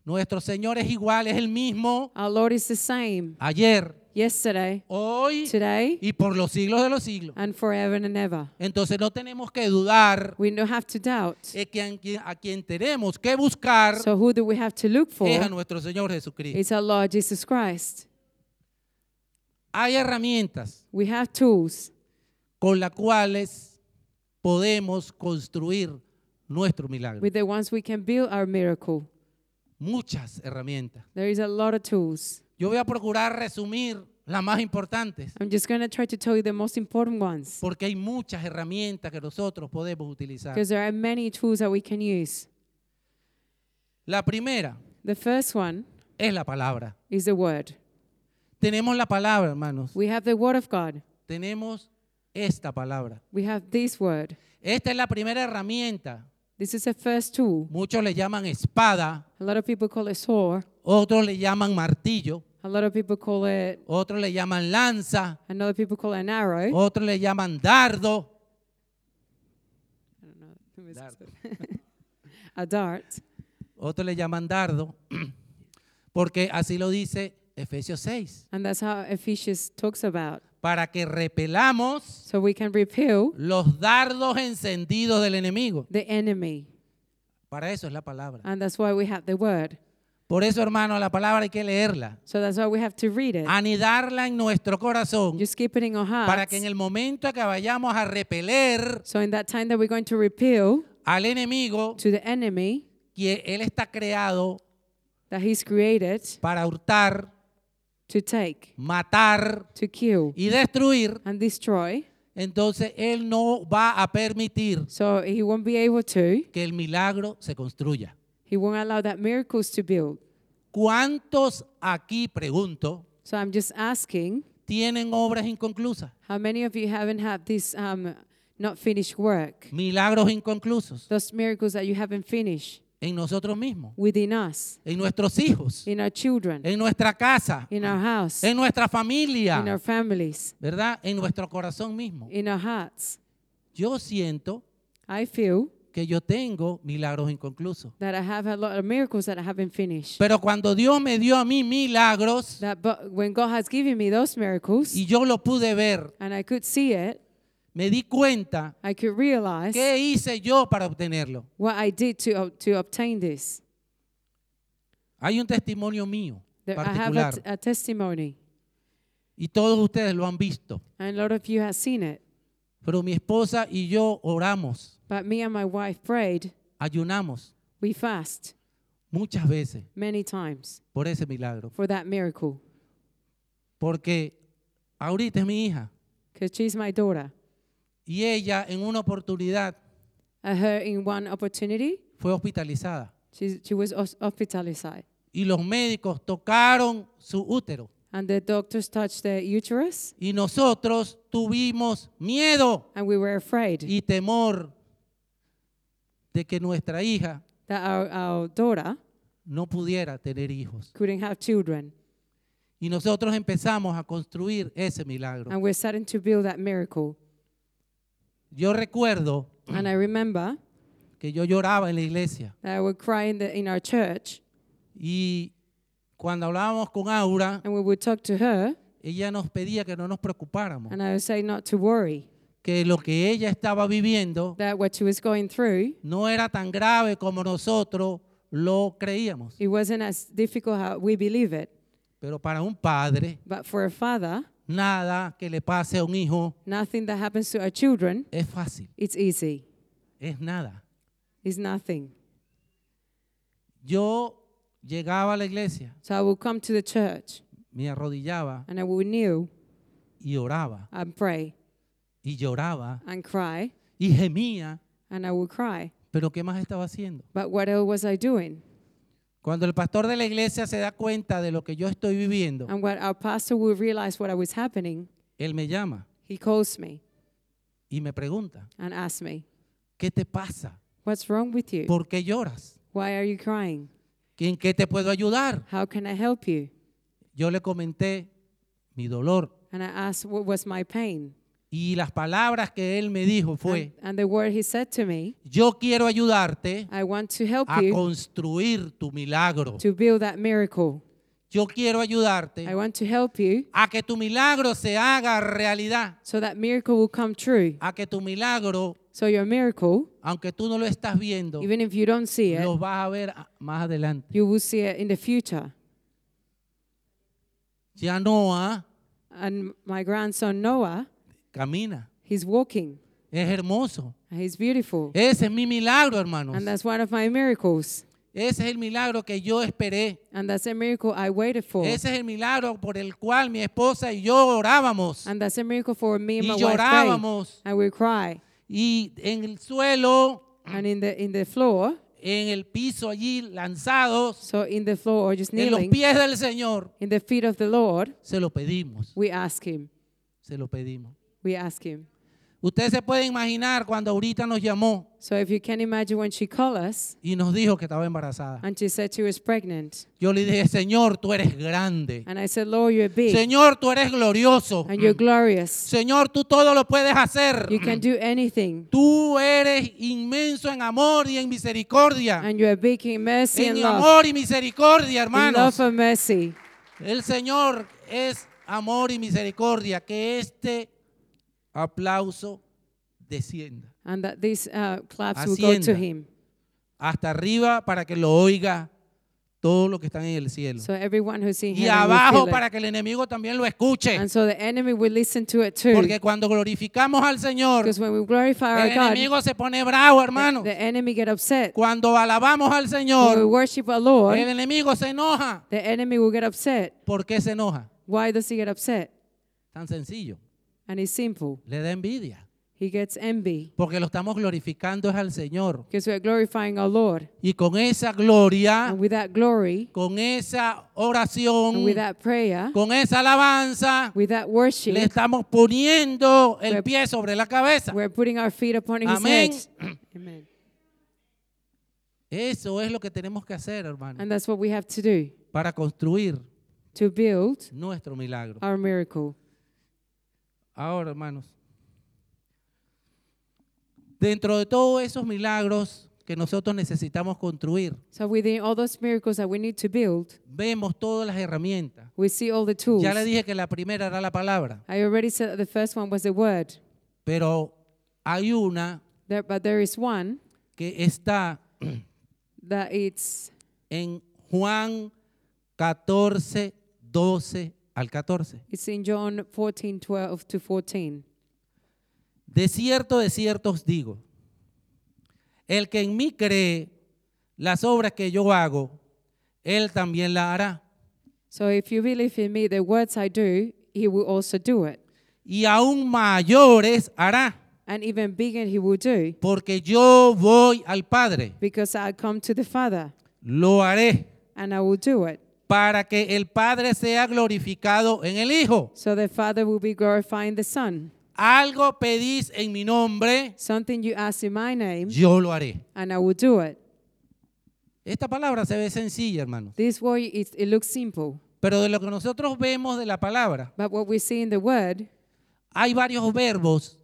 Nuestro Señor es igual, es el mismo Our Lord is the same ayer, yesterday, hoy today, y por los siglos de los siglos. and forever and ever. Entonces no tenemos que dudar We don't have to doubt. de que a quien, a quien tenemos que buscar So who do we have to look for? es a nuestro Señor Jesucristo. It's our Lord Jesus Christ. Hay herramientas We have tools con las cuales podemos construir nuestro milagro. with the ones we can build our miracle. Muchas herramientas. There is a lot of tools. Yo voy a procurar resumir las más importantes I'm just going to try to tell you the most important ones porque hay muchas herramientas que nosotros podemos utilizar. because there are many tools that we can use. La primera The first one es la palabra. is the word. Tenemos la palabra, hermanos. We have the word of God. Tenemos esta palabra. We have this word. Esta es la primera herramienta. This is the first tool. Muchos le llaman espada, A lot of people call it sword. otros le llaman martillo, A lot of people call it, otros le llaman lanza, another people call it an arrow. otros le llaman dardo. I don't know. a dart. Otros le llaman dardo, porque así lo dice Efesios 6, And that's how Ephesians talks about. para que repelamos So we can repel los dardos encendidos del enemigo. the enemy. Para eso es la palabra. And that's why we have the word. Por eso, hermano, la palabra hay que leerla, So that's why we have to read it. anidarla en nuestro corazón, Just keep it in our para hearts. que en el momento que vayamos a repeler So in that time that we're going to repel al enemigo, to the enemy que él está creado that he's created para hurtar, to take, matar to kill, y destruir, and destroy. entonces él no va a permitir So he won't be able to. que el milagro se construya. He won't allow that miracles to build. ¿Cuántos aquí, pregunto, So I'm just asking, tienen obras inconclusas? how many of you haven't had this um, not finished work? Milagros inconclusos Those miracles that you haven't finished en nosotros mismos, within us, en nuestros hijos, in our children, en nuestra casa, in our house, en nuestra in our familia, families, ¿verdad? En nuestro corazón mismo. in our hearts. Yo siento I feel que yo tengo milagros inconclusos. that I have a lot of miracles that I haven't finished. Pero cuando Dios me dio a mí milagros That but when God has given me those miracles y yo lo pude ver, and I could see it, me di cuenta I could realize qué hice yo para obtenerlo. what I did to to obtain this. Hay un testimonio mío I have a, particular t- a testimony, y todos ustedes lo han visto. and a lot of you have seen it. Pero mi esposa y yo oramos, But me and my wife prayed. ayunamos We fast. muchas veces many times por ese milagro. for that miracle Porque ahorita es mi hija because she's my daughter. y ella en una oportunidad Uh, her in one opportunity, fue hospitalizada she, she was hos- hospitalized. y los médicos tocaron su útero And the doctors touched the uterus, y nosotros tuvimos miedo and we were afraid y temor de que nuestra hija that our, our daughter no pudiera tener hijos. couldn't have children. Y nosotros empezamos a construir ese milagro. And we're starting to build that miracle. Yo recuerdo And I remember que yo lloraba en la iglesia that I would cry in, the, in our church, y cuando hablábamos con Aura, and we would talk to her, ella nos pedía que no nos preocupáramos, and I would say not to worry, que lo que ella estaba viviendo that what she was going through, no era tan grave como nosotros lo creíamos. it wasn't as difficult how we believe it. Pero para un padre, But for a father, nada que le pase a un hijo nothing that happens to our children, es fácil, it's easy. es nada. It's nothing. Yo llegaba a la iglesia, So I would come to the church me arrodillaba and I would kneel y oraba and pray y lloraba and cry y gemía, and I would cry. pero ¿qué más estaba haciendo? But what else was I doing? Cuando el pastor de la iglesia se da cuenta de lo que yo estoy viviendo, And when our pastor would realize what was happening, él me llama he calls me y me pregunta, and asks me, ¿qué te pasa? What's wrong with you? ¿Por qué lloras? Why are you crying? ¿En qué te puedo ayudar? How can I help you? Yo le comenté mi dolor And I asked what was my pain. Y las palabras que él me dijo And, fue, and the word he said to me, yo quiero ayudarte I want to help a you construir tu milagro. to build that miracle. Yo quiero ayudarte I want to help you a que tu milagro se haga realidad, so that miracle will come true. a que tu milagro, So your miracle, aunque tú no lo estás viendo, even if you don't see it, lo vas a ver más adelante. you will see it in the future. Ya Noah And my grandson Noah, camina, he's walking. es hermoso. and He's beautiful. Ese es mi milagro, hermanos. And that's one of my miracles. Ese es el milagro que yo esperé. And that's a miracle I waited for. Ese es el milagro por el cual mi esposa y yo orábamos. And that's a miracle for me and Y my llorábamos. And we cry. Y en el suelo, And in the in the floor, en el piso allí, lanzados, so in the floor or just en los kneeling, pies del Señor, in the feet of the Lord, se lo pedimos. we ask him. Se lo pedimos. We ask him. Ustedes se pueden imaginar cuando ahorita nos llamó So if you can imagine when she called us y nos dijo que estaba embarazada. and she said she was pregnant. Yo le dije, Señor, tú eres grande. And I said, Lord, you're big Señor, tú eres glorioso. and you're glorious. Señor, tú todo lo puedes hacer. You can do anything. Tú eres inmenso en amor y en misericordia. And you're big in mercy and En love. amor y misericordia, In love hermanos. and mercy. El Señor es amor y misericordia. Que este aplauso descienda And that these uh, claps will go to him. hasta arriba para que lo oiga todos los que están en el cielo. So everyone who's in Y abajo para que el enemigo también lo escuche. And so the enemy will listen to it too. Porque cuando glorificamos al Señor, Because when we glorify our el God, enemigo se pone bravo, the, hermano. the enemy get upset. Cuando alabamos al When we Señor, worship our Lord, el enemigo se enoja. the enemy will get upset. ¿Por qué se enoja? Why does he get upset? Tan sencillo. And it's simple. Le da envidia. He gets envy Porque lo estamos glorificando es al Señor. because we're glorifying our Lord. Y con esa gloria, And with that glory, con esa and oración, with that prayer, con esa alabanza, with that le worship, estamos poniendo el We're- pie sobre la cabeza. we're putting our feet upon his Amén. head. Amen. Eso es lo que tenemos que hacer, hermano, And that's what we have to do para construir to build nuestro milagro. our miracle. Ahora, hermanos, dentro de todos esos milagros que nosotros necesitamos construir, So within all those miracles that we need to build, vemos todas las herramientas. we see all the tools. Ya le dije que la primera era la palabra, I already said that the first one was the word, pero hay una there, but there is one que está that it's en Juan 14, 12 al 14. it's in John 14, 12 to 14. De cierto, de cierto os digo, el que en mí cree, las obras que yo hago, Él también la hará. So if you believe in me, the words I do, he will also do it. Y aún mayores hará, And even bigger he will do. porque yo voy al Padre. Because I come to the Father Lo haré and I will do it. Para que el Padre sea glorificado en el Hijo. So the Father will be glorifying the Son. Algo pedís en mi nombre, Something you ask in my name, yo lo haré. and I will do it. Esta palabra se ve sencilla, hermanos. This word, it, it looks simple. Pero de lo que nosotros vemos de la palabra, But what we see in the word, hay varios verbos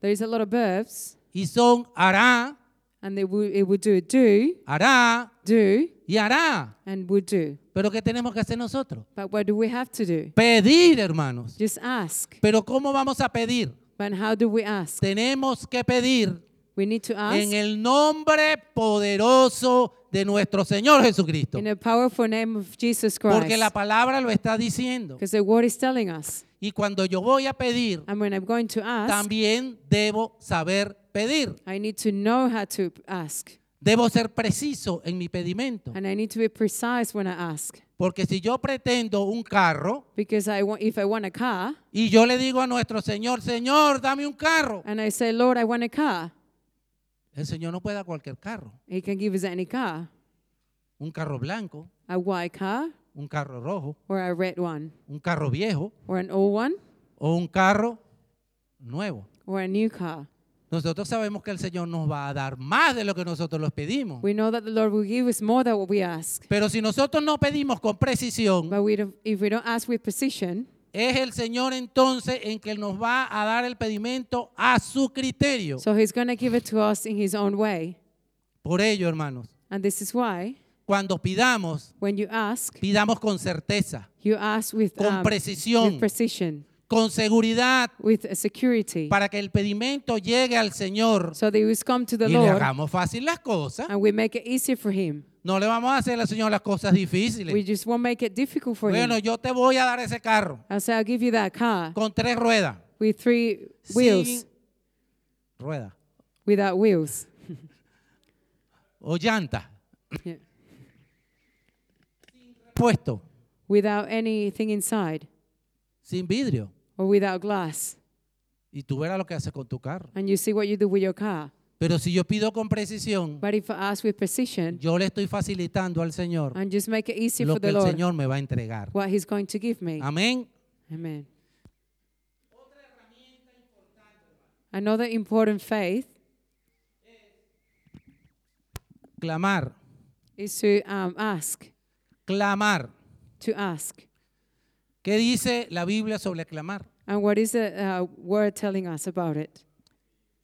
there is a lot of verbs, y son hará, and they will, it will do do, hará do, y hará. and will do. Pero ¿qué tenemos que hacer nosotros? But what do we have to do? Pedir, hermanos. Just ask. Pero ¿cómo vamos a pedir? But how do we ask? Tenemos que pedir We need to ask en el nombre poderoso de nuestro Señor Jesucristo. in the powerful name of Jesus Porque la Christ. palabra lo está diciendo. Because the word is telling us. Y cuando yo voy a pedir, And when I'm going to ask, también debo saber pedir. I need to know how to ask. Debo ser preciso en mi pedimento. And I need to be precise when I ask. Porque si yo pretendo un carro Because I want, if I want a car, y yo le digo a nuestro Señor, Señor, dame un carro. and I say, Lord, I want a car, El Señor no puede dar cualquier carro. He can give us any car. Un carro blanco, A white car, un carro rojo, or a red one, un carro viejo or an old one, o un carro nuevo. or a new car. Nosotros sabemos que el Señor nos va a dar más de lo que nosotros les pedimos. We know that the Lord will give us more than what we ask. Pero si nosotros no pedimos con precisión, But we don't, if we don't ask with precision, es el Señor entonces en que nos va a dar el pedimento a su criterio. so He's going to give it to us in His own way. Por ello, hermanos, And this is why, cuando pidamos, when you ask, pidamos con certeza, you ask with, Con um, precisión. with precision, con seguridad, with security, para que el pedimento llegue al Señor so that we come to the y le Lord hagamos fácil las cosas. and we make it easier for Him. No le vamos a hacer al Señor las cosas We difíciles. just won't make it difficult for Bueno, Him. yo te voy a dar ese carro I'll say, I'll give you that car con tres ruedas. with three wheels, Sin rueda without wheels. o llanta Yeah. puesto, Without anything inside sin vidrio. Or without glass. Y tú verás lo que haces con tu carro. And you see what you do with your car. Pero si yo pido con precisión, But if I ask with precision yo le estoy facilitando al Señor and just make it easy lo for que the el Lord, Señor me va a entregar. what He's going to give me. Amén. Amen. Another important faith Clamar, is to um, ask, clamar. to ask. ¿Qué dice la Biblia sobre clamar? And what is the uh, word telling us about it?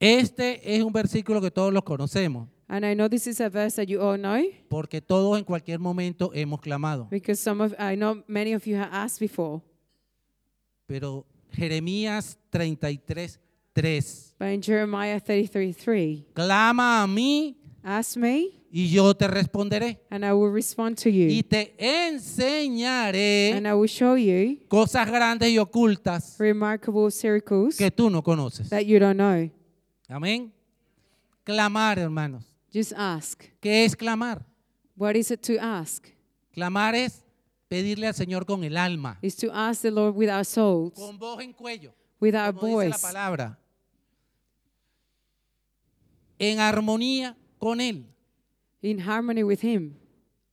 Este es un versículo que todos los conocemos, And I know this is a verse that you all know porque todos en cualquier momento hemos clamado. because some of I know many of you have asked before. Pero Jeremías 33, 3. But in Jeremiah 33:3, Clama a mí ask me y yo te responderé. and I will respond to Y you. te enseñaré And I will show you cosas grandes y ocultas remarkable circles que tú no conoces. that you don't know. Amén. Clamar, hermanos. Just ask. ¿Qué es clamar? What is it to ask? Clamar es pedirle al Señor con el alma, Is to ask the Lord with our souls, con voz en cuello, with our como dice la voice, palabra, en armonía con Él. In harmony with Him.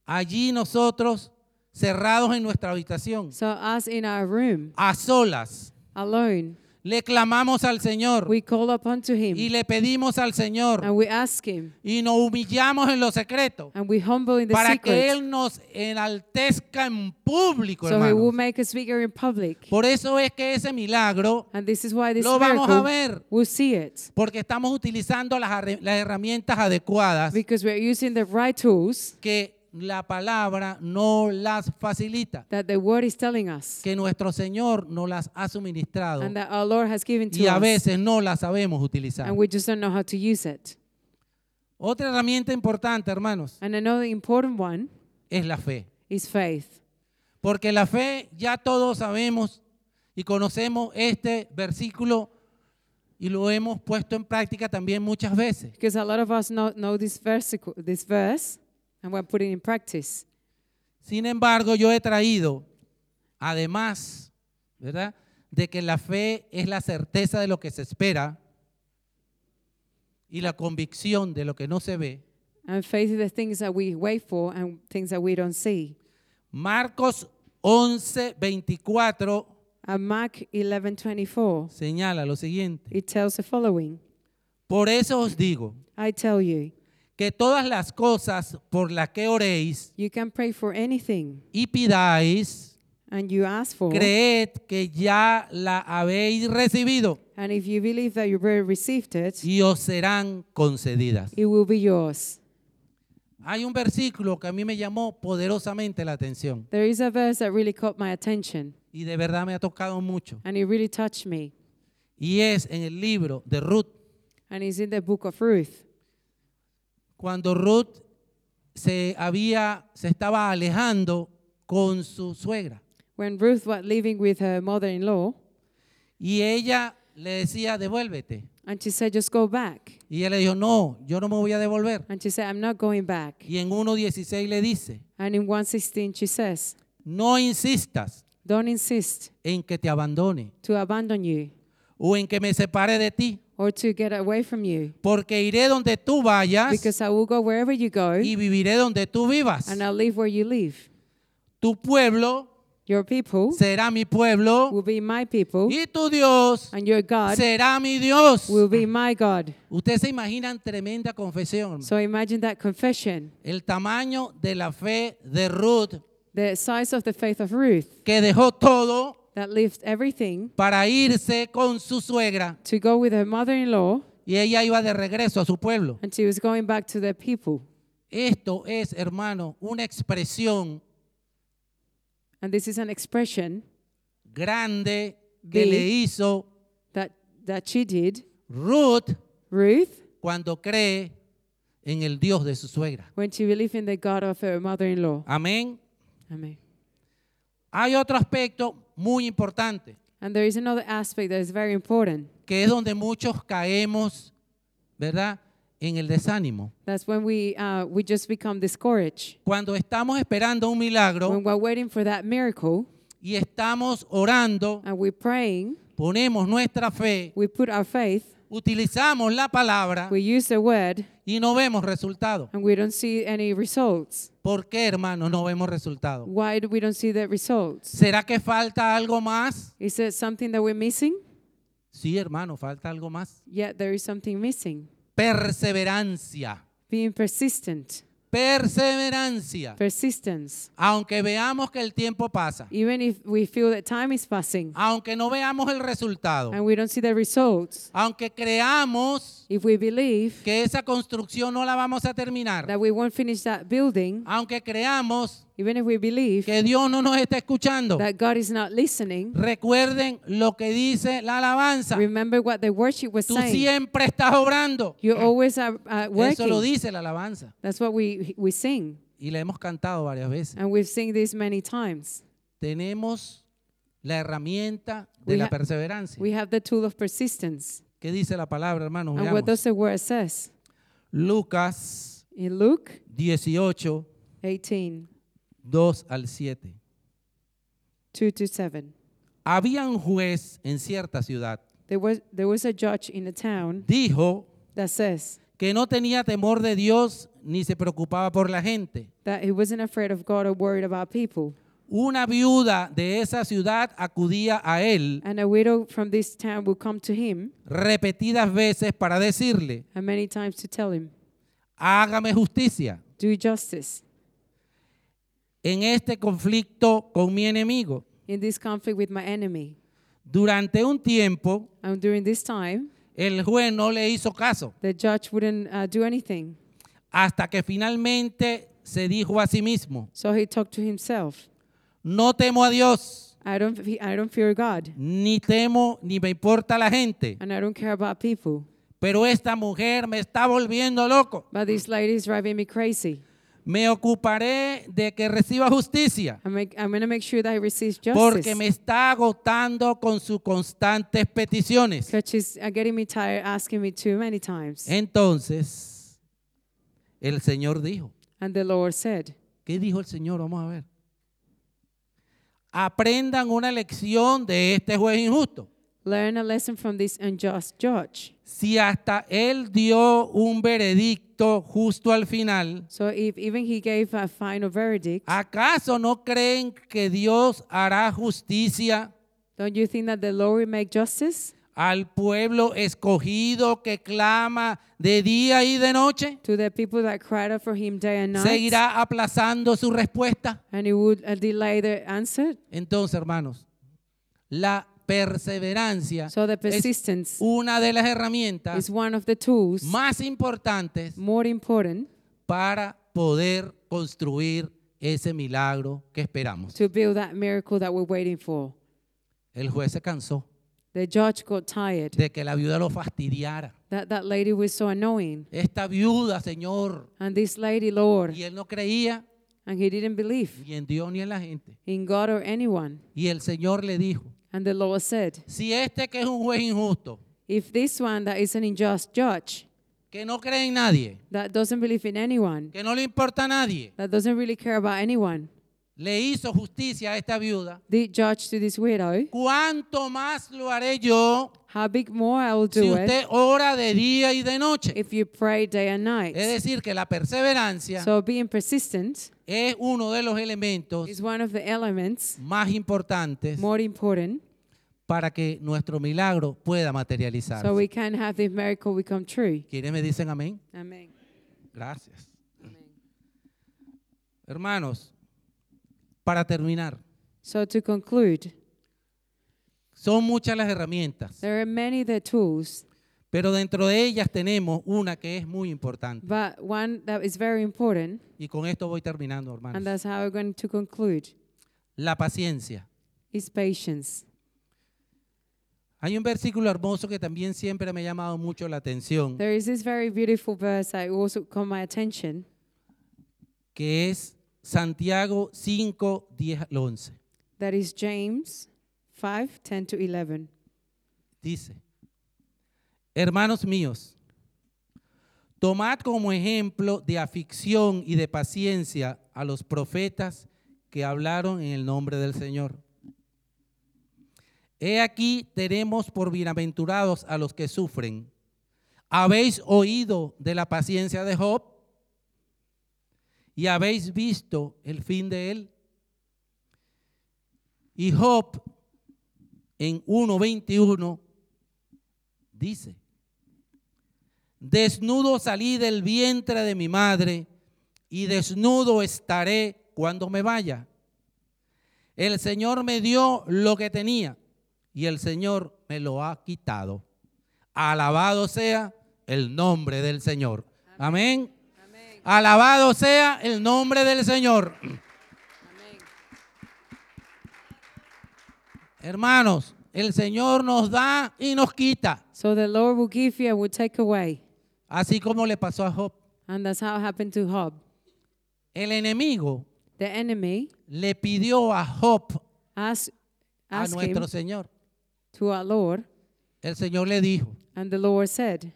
Allí nosotros, cerrados en nuestra habitación, So us in our room, a solas, alone, le clamamos al Señor. We call upon to y Him le pedimos al Señor. And we ask Him. Y nos humillamos en lo secreto. And we humble in the para que secret. Él nos enaltezca en público, so He will make us bigger in public. Por eso es que ese milagro, And this is why this Lo vamos a ver. we'll see it. Porque estamos utilizando las, las herramientas adecuadas because we're using the right tools que la palabra no las facilita, that the Word is telling us que nuestro Señor nos las ha suministrado and that our Lord has given to y a us veces no las sabemos utilizar. and we just don't know how to use it. Otra herramienta importante, hermanos, And another important one es la fe. is faith. Porque la fe ya todos sabemos y conocemos este versículo y lo hemos puesto en práctica también muchas veces. Because a lot of us know, know this, versicle, this verse and we're putting it in practice. Sin embargo, yo he traído, además, ¿verdad? De que la fe es la certeza de lo que se espera y la convicción de lo que no se ve. And faith is the things that we wait for and things that we don't see. Marcos 11, 24 And Mark 11:24, señala lo siguiente. it tells the following: Por eso os digo I tell you, que todas las cosas por las que oréis you can pray for anything, y pidáis, and you ask for, creed que ya la habéis recibido and if you believe that you received it, y os serán concedidas. it will be yours. Hay un versículo que a mí me llamó poderosamente la atención There is a verse that really caught my attention, y de verdad me ha tocado mucho. and it really touched me, Y es en el libro de Ruth, and it's in the book of Ruth. Cuando Ruth se había se estaba alejando con su suegra When Ruth was living with her mother-in-law, y ella le decía, "Devuélvete." and she said, "Just go back," Y ella le dijo, "No, yo no me voy a devolver." and she said, "I'm not going back." Y en 1:16 le dice, And in 116, she says, "No insistas "Don't insist en que te abandone to abandon you o en que me separe de ti, or to get away from you, porque iré donde tú vayas because I will go wherever you go, y viviré donde tú vivas. and I'll live where you live. Tu pueblo Your people será mi pueblo will be my people, y tu Dios and your God será mi Dios. will be my God. Ustedes se imaginan tremenda confesión. So imagine that confession, El tamaño de la fe de Ruth, the size of the faith of Ruth que dejó todo that left everything para irse con su suegra to go with her mother-in-law, y ella iba de regreso a su pueblo. and she was going back to their people. Esto es, hermano, una expresión And this is an expression grande que le hizo that, that she did, Ruth Ruth, cuando cree en el Dios de su suegra. when she believed in the God of her mother-in-law. Amén. Amen. Hay otro aspecto muy importante, And there is another aspect that is very important. que es donde muchos caemos, ¿verdad? En el desánimo. That's when we uh, we just become discouraged. Cuando estamos esperando un milagro When we're waiting for that miracle y estamos orando, and we're praying, ponemos nuestra fe, we put our faith, utilizamos la palabra we use the word, y no vemos resultados. and we don't see any results. ¿Por qué, hermanos, no vemos resultados? Why do we don't see the results? ¿Será que falta algo más? Is it something that we're missing? Sí, hermano, falta algo más. Yet there is something missing. Perseverancia. Being persistent, Perseverancia. persistence. Aunque veamos que el tiempo pasa, Even if we feel that time is passing. Aunque no veamos el resultado, and we don't see the results, aunque creamos if we believe que esa construcción no la vamos a terminar, that we won't finish that building, aunque creamos even if we believe que Dios no nos está escuchando, that God is not listening, recuerden lo que dice la alabanza. remember what the worship was Tú saying. siempre estás obrando. You always are uh, Eso lo working. dice la alabanza. That's what we, we sing. Y le hemos cantado varias veces. And we've sing this many times. Tenemos la herramienta de We la perseverancia. We have the tool of persistence. ¿Qué dice la palabra, hermanos? And what does the word says? Lucas In Luke 18, 18, 2 al 7. 2 to 7. Había un juez en cierta ciudad. There was, there was a judge in a town Dijo that says que no tenía temor de Dios ni se preocupaba por la gente. that he wasn't afraid of God or worried about people. Una viuda de esa ciudad acudía a él And a widow from this town would come to him repetidas veces para decirle, and many times to tell him, hágame justicia Do justice en este conflicto con mi enemigo. in this conflict with my enemy. Durante un tiempo, And during this time, el juez no le hizo caso, the judge wouldn't uh, do anything. hasta que finalmente se dijo a sí mismo, So he talked to himself. no temo a Dios, I don't, fe- I don't fear God, ni temo ni me importa la gente, and I don't care about people. pero esta mujer me está volviendo loco. But this lady is driving me crazy. Me ocuparé de que reciba justicia, I'm, make, I'm make sure that he receives porque justice. me está agotando con sus constantes peticiones. She's uh, getting me tired, asking me too many times. Entonces, el Señor dijo, And the Lord said, ¿qué dijo el Señor? Vamos a ver. aprendan una lección de este juez injusto. Learn a lesson from this unjust judge. Si hasta él dio un veredicto justo al final, So if even he gave a final verdict, ¿acaso no creen que Dios hará justicia don't you think that the Lord will make justice al pueblo escogido que clama de día y de noche? to the people that cried out for him day and night? ¿Seguirá aplazando su respuesta? And he would uh, delay the answer? Entonces, hermanos, la perseverancia So the es persistence una de las herramientas is one of the tools más importantes more important para poder construir ese milagro que esperamos. to build that miracle that we're waiting for. El juez se cansó The judge got tired. de que la viuda lo fastidiara. That that lady was so annoying. Esta viuda, Señor, And this lady, Lord, y él no creía and he didn't believe ni en Dios ni en la gente. in God or anyone. Y el Señor le dijo, And the Lord said, si este que es un juez injusto, if this one that is an unjust judge, que no cree en nadie, that doesn't believe in anyone, que no le importa a nadie, that doesn't really care about anyone, le hizo justicia a esta viuda, the judge to this widow, ¿cuánto más lo haré yo how big more I will si do usted it ora de día y de noche? if you pray day and night. Es decir, que la perseverancia So being persistent es uno de los elementos is one of the elements más importantes more important para que nuestro milagro pueda materializarse. so we can have this miracle become true. ¿Quiénes me dicen amén? Amen. Gracias. Hermanos, para terminar, So to conclude, son muchas las herramientas, there are many the tools, pero dentro de ellas tenemos una que es muy importante. but one that is very important, Y con esto voy terminando, and hermanos. that's how we're going to conclude, La paciencia. is patience. Hay un versículo hermoso que también siempre me ha llamado mucho la atención, There is this very beautiful verse that also caught my attention, que es Santiago 5, 10 al 11. that is James 5, 10 to 11. Dice, hermanos míos, tomad como ejemplo de afición y de paciencia a los profetas que hablaron en el nombre del Señor. He aquí tenemos por bienaventurados a los que sufren. ¿Habéis oído de la paciencia de Job? ¿Y habéis visto el fin de él? Y Job en 1.21 dice, desnudo salí del vientre de mi madre y desnudo estaré cuando me vaya. El Señor me dio lo que tenía y el Señor me lo ha quitado. Alabado sea el nombre del Señor. Amén. Alabado sea el nombre del Señor. Hermanos, el Señor nos da y nos quita, So the Lord will give you and will take away. así como le pasó a Job. And that's how it happened to Job. El enemigo The enemy le pidió a Job, asked, a asked him nuestro Señor. to our Lord, El Señor le dijo, and the Lord said,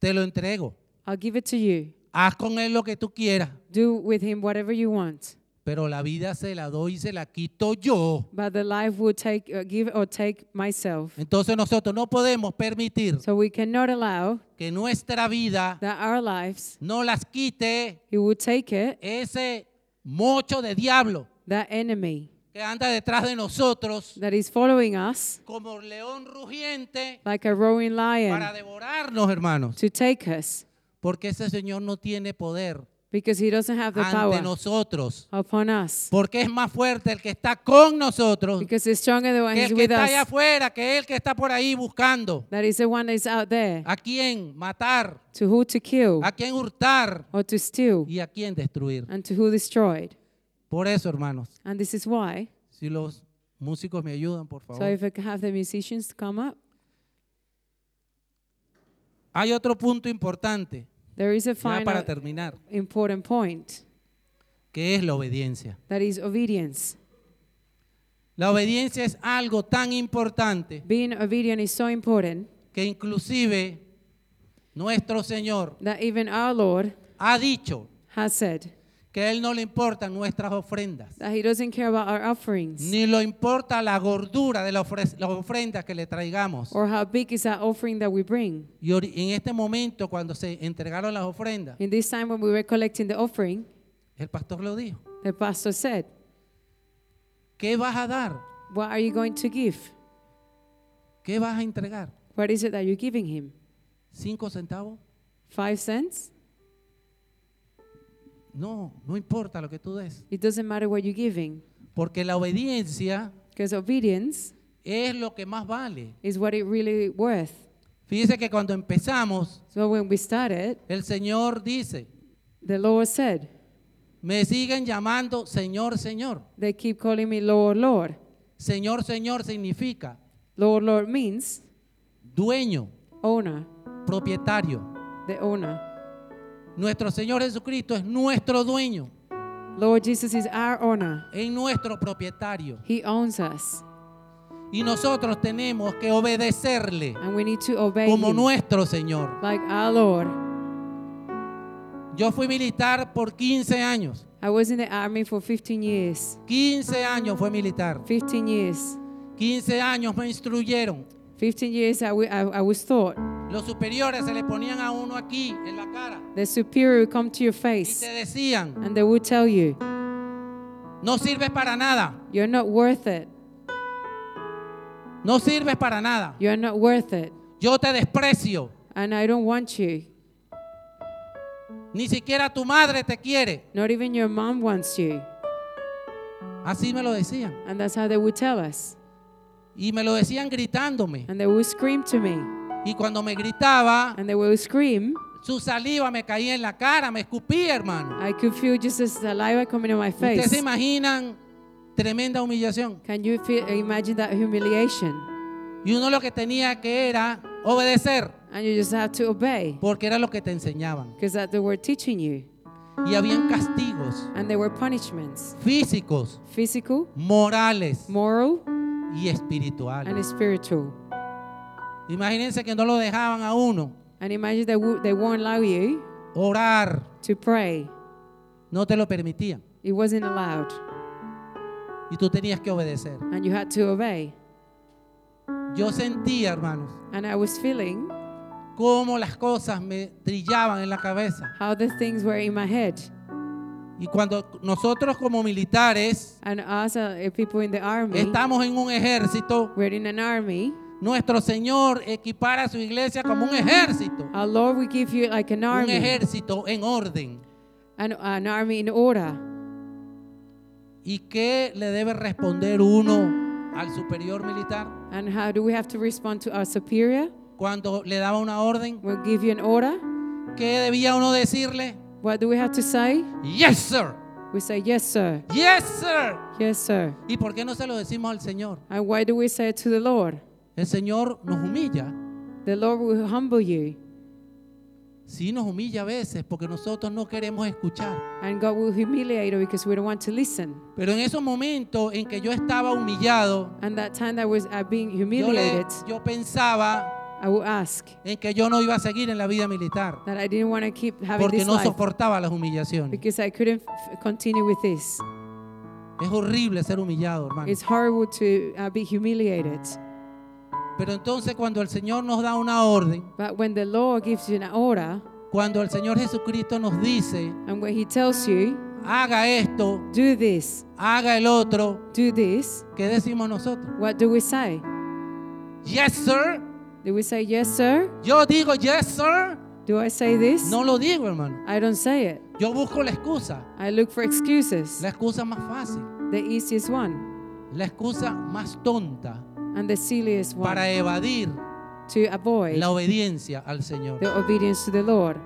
te lo entrego, I'll give it to you. Haz con él lo que tú quieras, Do with him whatever you want. pero la vida se la doy y se la quito yo. But the life will take, uh, give or take myself. Entonces nosotros no podemos permitir So we cannot allow que nuestra vida that our lives, no las quite he will take it, ese mocho de diablo that enemy que anda detrás de nosotros that is following us como león rugiente like a roaring para lion devorarnos, hermanos. to take us Porque ese Señor no tiene poder because he doesn't have the ante power nosotros. upon us. Porque es más fuerte el que está con nosotros Because he's stronger than que el que with está allá us. afuera, que el que está por ahí buscando. That is the one that is out there ¿A quién matar? to who to kill ¿A quién hurtar? or to steal ¿Y a quién destruir? and to who destroyed. Por eso, hermanos, And this is why. si los músicos me ayudan, por So favor. if I can have the musicians come up. Hay otro punto importante, There is a ya para final terminar, important point que es la obediencia. that is obedience. La obediencia es algo tan importante Being obedient is so important que inclusive nuestro Señor that even our Lord ha dicho has said que a Él no le importan nuestras ofrendas, that He doesn't care about our offerings ni le importa la gordura de la ofre- las ofrendas que le traigamos. or how big is that offering that we bring. Y en este momento, cuando se entregaron las ofrendas, In this time when we were collecting the offering, el pastor lo dijo, the pastor said, ¿qué vas a dar? What are you going to give? ¿Qué vas a entregar? What is it that you're giving him? ¿Cinco centavos? Five cents? No, no importa lo que tú des, It doesn't matter what you're giving porque la obediencia because obedience es lo que más vale. is what it really worth. Fíjese que cuando empezamos, So when we started, el Señor dice, the Lord said, me siguen llamando Señor, Señor. They keep calling me Lord, Lord. Señor, Señor significa Lord, Lord means dueño, owner, propietario. the owner. Nuestro Señor Jesucristo es nuestro dueño, Lord Jesus is our owner. es nuestro propietario. He owns us. Y nosotros tenemos que obedecerle And we need to obey como him nuestro Señor. like our Lord. Yo fui militar por 15 años. I was in the army for 15 years. 15 años fue militar. 15 years. 15 años me instruyeron. 15 years I, I was taught. Los superiores se le ponían a uno aquí en la cara The superior will come to your y face te decían, and they will tell you, no sirves para nada, You're not worth it. no sirves para nada. You're not worth it. Yo te desprecio. And I don't want you. Ni siquiera tu madre te quiere. Not even your mom wants you. Así me lo decían. And that's how they would tell us. Y me lo decían gritándome. And they would scream to me. Y cuando me gritaba, And they would scream. su saliva me caía en la cara, me escupía, hermano. I could feel just the saliva coming in my Ustedes se face. imaginan tremenda humillación. Can you feel, imagine that humiliation? Y uno lo que tenía que era obedecer, And you just have to obey porque era lo que te enseñaban. because that they were teaching you. Y habían castigos And there were punishments físicos, physical, morales moral, y espirituales. and spiritual. Imagínense que no lo dejaban a uno And imagine they, wo- they won't allow you orar, to pray. no te lo permitían. It wasn't allowed. Y tú tenías que obedecer. And you had to obey. Yo sentía, hermanos, And I was feeling cómo las cosas me trillaban en la cabeza. how the things were in my head. Y cuando nosotros como militares And us, uh, people in the army, estamos en un ejército, we're in an army. Nuestro Señor equipara a su iglesia como un ejército. Our Lord will give you like an Un army, ejército en orden. an, an army in order. ¿Y qué le debe responder uno al superior militar And how do we have to respond to our superior? cuando le daba una orden? We'll give you an order. ¿Qué debía uno decirle? What do we have to say? Yes, sir. We say, Yes, sir. Yes, sir. Yes, sir. ¿Y por qué no se lo decimos al Señor? And why do we say it to the Lord? El Señor nos humilla. The Lord will humble you. Sí nos humilla a veces porque nosotros no queremos escuchar. And God will humiliate you because we don't want to listen. Pero en esos momentos en que yo estaba humillado, And that time that was uh, being yo, le- humiliated, yo pensaba I will ask en que yo no iba a seguir en la vida militar that I didn't want to keep having porque this no life soportaba las humillaciones. because I couldn't continue with this. Es horrible ser humillado, hermano. It's horrible to uh, be humiliated. Pero entonces cuando el Señor nos da una orden, But when the Lord gives you an order, cuando el Señor Jesucristo nos dice, and when He tells you, haga esto, do this, haga el otro, do this, ¿qué decimos nosotros? what do we say? Yes, sir. Do we say, yes, sir? Yo digo yes, sir. Do I say this? No lo digo, hermano. I don't say it. Yo busco la excusa, I look for excuses. la excusa más fácil, The easiest one la excusa más tonta and the silliest one para evadir to avoid la obediencia al Señor. the obedience to the Lord.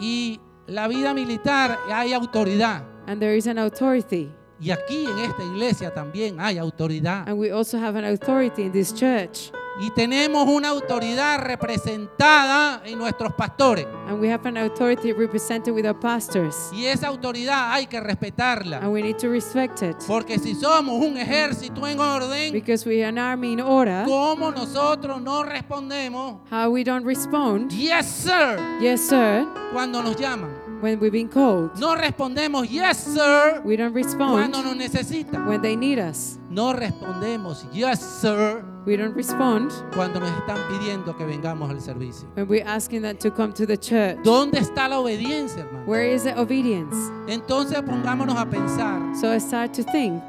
Y la vida militar hay autoridad. And there is an authority. Y aquí en esta iglesia también hay autoridad. And we also have an authority in this church. Y tenemos una autoridad representada en nuestros pastores. And we have an authority represented with our pastors. Y esa autoridad hay que respetarla. And we need to respect it. Porque si somos un ejército en orden, Because we are an army in order, ¿cómo nosotros no respondemos? how we don't respond, Yes, sir. yes, sir, Cuando nos llaman. When we've been called, No respondemos yes, sir, we don't respond cuando nos necesitan. when they need us. No respondemos yes, sir, We don't respond cuando nos están pidiendo que vengamos al servicio. when we're asking them to come to the church. ¿Dónde está la obediencia, hermano? Where is the obedience? Entonces pongámonos a pensar, So I start to think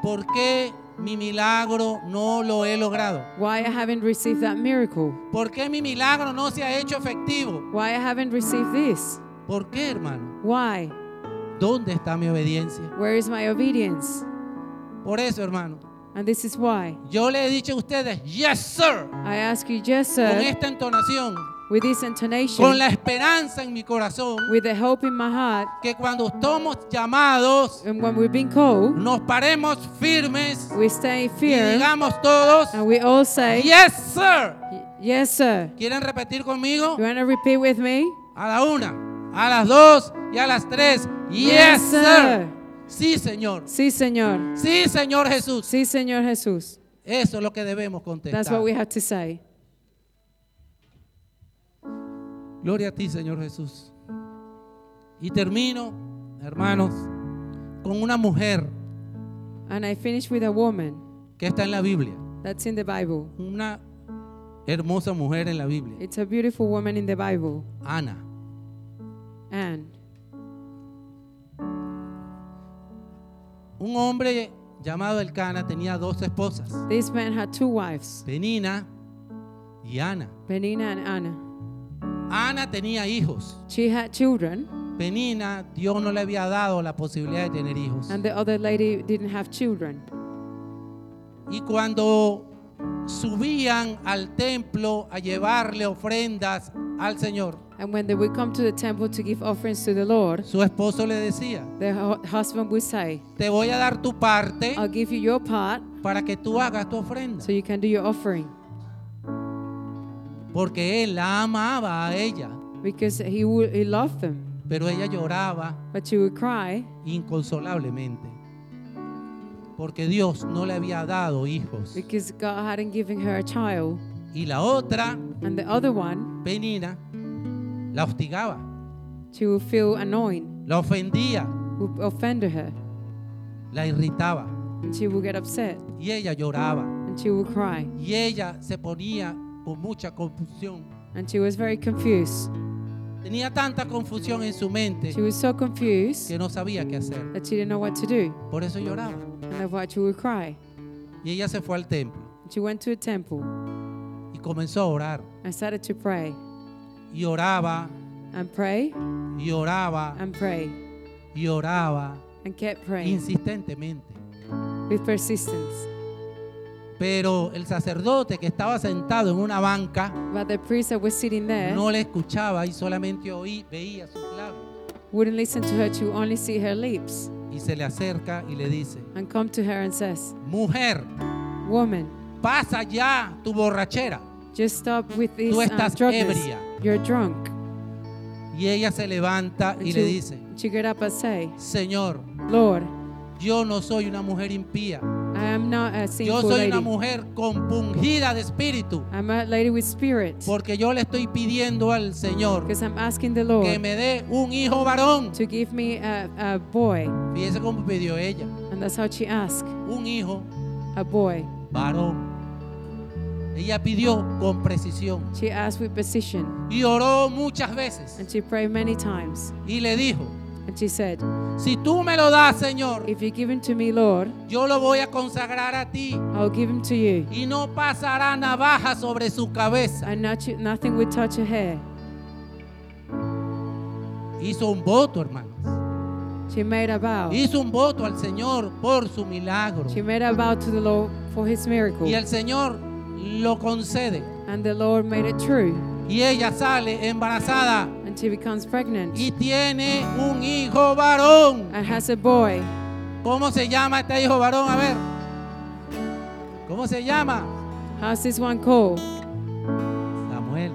¿por qué mi milagro no lo he logrado? why I haven't received that miracle, ¿Por qué mi milagro no se ha hecho efectivo? why I haven't received this, ¿Por qué, hermano? why, ¿Dónde está mi obediencia? where is my obedience? Por eso, hermano, And this is why yo le he dicho a ustedes, yes, sir, I ask you, yes, con sir, esta entonación, with this con intonation, la esperanza en mi corazón, with the hope in my heart, que cuando somos llamados, and when we've been called, nos paremos firmes we stay y firm, digamos todos, and we all say, yes, sir. "Y- yes, sir. ¿Quieren repetir conmigo? You want to repeat with me? A la una, a las dos y a las tres. Yes, Yes, sir. Sí, Señor. Sí, Señor. Sí, Señor Jesús. Sí, Señor Jesús. Eso es lo que debemos That's contestar. what we have to say. Gloria a ti, Señor Jesús. Y termino, hermanos, con una mujer And I finish with a woman que está en la Biblia. that's in the Bible. Una hermosa mujer en la Biblia. It's a beautiful woman in the Bible. Ana. And Un hombre llamado Elcana tenía dos esposas, this man had two wives, Penina y Ana. Penina and Anna. Ana tenía hijos. She had children, Penina, Dios no le había dado la posibilidad de tener hijos. and the other lady didn't have children. Y cuando subían al templo a llevarle ofrendas al Señor, And when they would come to the temple to give offerings to the Lord, su esposo le decía, the hu- husband would say, te voy a dar tu parte I'll give you your part para que tú hagas tu ofrenda. so you can do your offering. Porque él la amaba a ella, Because he, would, he loved them. pero ella lloraba But she would cry inconsolablemente. Porque Dios no le había dado hijos. because God hadn't given her a child. Y la otra, And the other one, Penina, la hostigaba, she would feel annoyed, la ofendía, would offend her, la irritaba. and she would get upset, Y ella lloraba. and she would cry. Y ella se ponía con mucha confusión. And she was very confused. Tenía tanta confusión en su mente She was so confused que no sabía qué hacer. that she didn't know what to do. Por eso lloraba. And that's why she would cry. Y ella se fue al templo She went to a temple y comenzó a orar. and started to pray Y oraba, and pray y oraba, and pray y oraba and kept praying insistentemente. with persistence. Pero el sacerdote que estaba sentado en una banca But the priest that was sitting there no le escuchaba y solamente oí, veía sus labios. wouldn't listen to her to only see her lips Y se le acerca y le dice, and come to her and says, mujer, Woman, pasa ya tu borrachera. just stop with this Tú uh, estás drunkenness. ebria. You're drunk. Y ella se levanta And y she, le dice, she get up and say, Señor, Lord, yo no soy una mujer impía. I am not a Yo soy lady. una mujer compungida de espíritu. I'm a lady with spirit. Porque yo le estoy pidiendo al Señor Because I'm asking the Lord que me dé un hijo varón. to give me a, a boy. Fíjese cómo pidió ella. And that's how she asked, Un hijo a boy. varón. Ella pidió con precisión. She asked with precision. Y oró muchas veces. And she prayed many times. Y le dijo, And she said, si tú me lo das, Señor, If you give him to me, Lord, yo lo voy a consagrar a ti. I'll give him to you. Y no pasará navaja sobre su cabeza. And not, nothing will touch her hair. Hizo un voto, hermanos. She made a vow. Hizo un voto al Señor por su milagro. She made a vow to the Lord for his miracle. Y el Señor lo concede. And the Lord made it true. Y ella sale embarazada she becomes pregnant. y tiene un hijo varón. And has a boy. ¿Cómo se llama este hijo varón? A ver. ¿Cómo se llama? How's this one called? Samuel.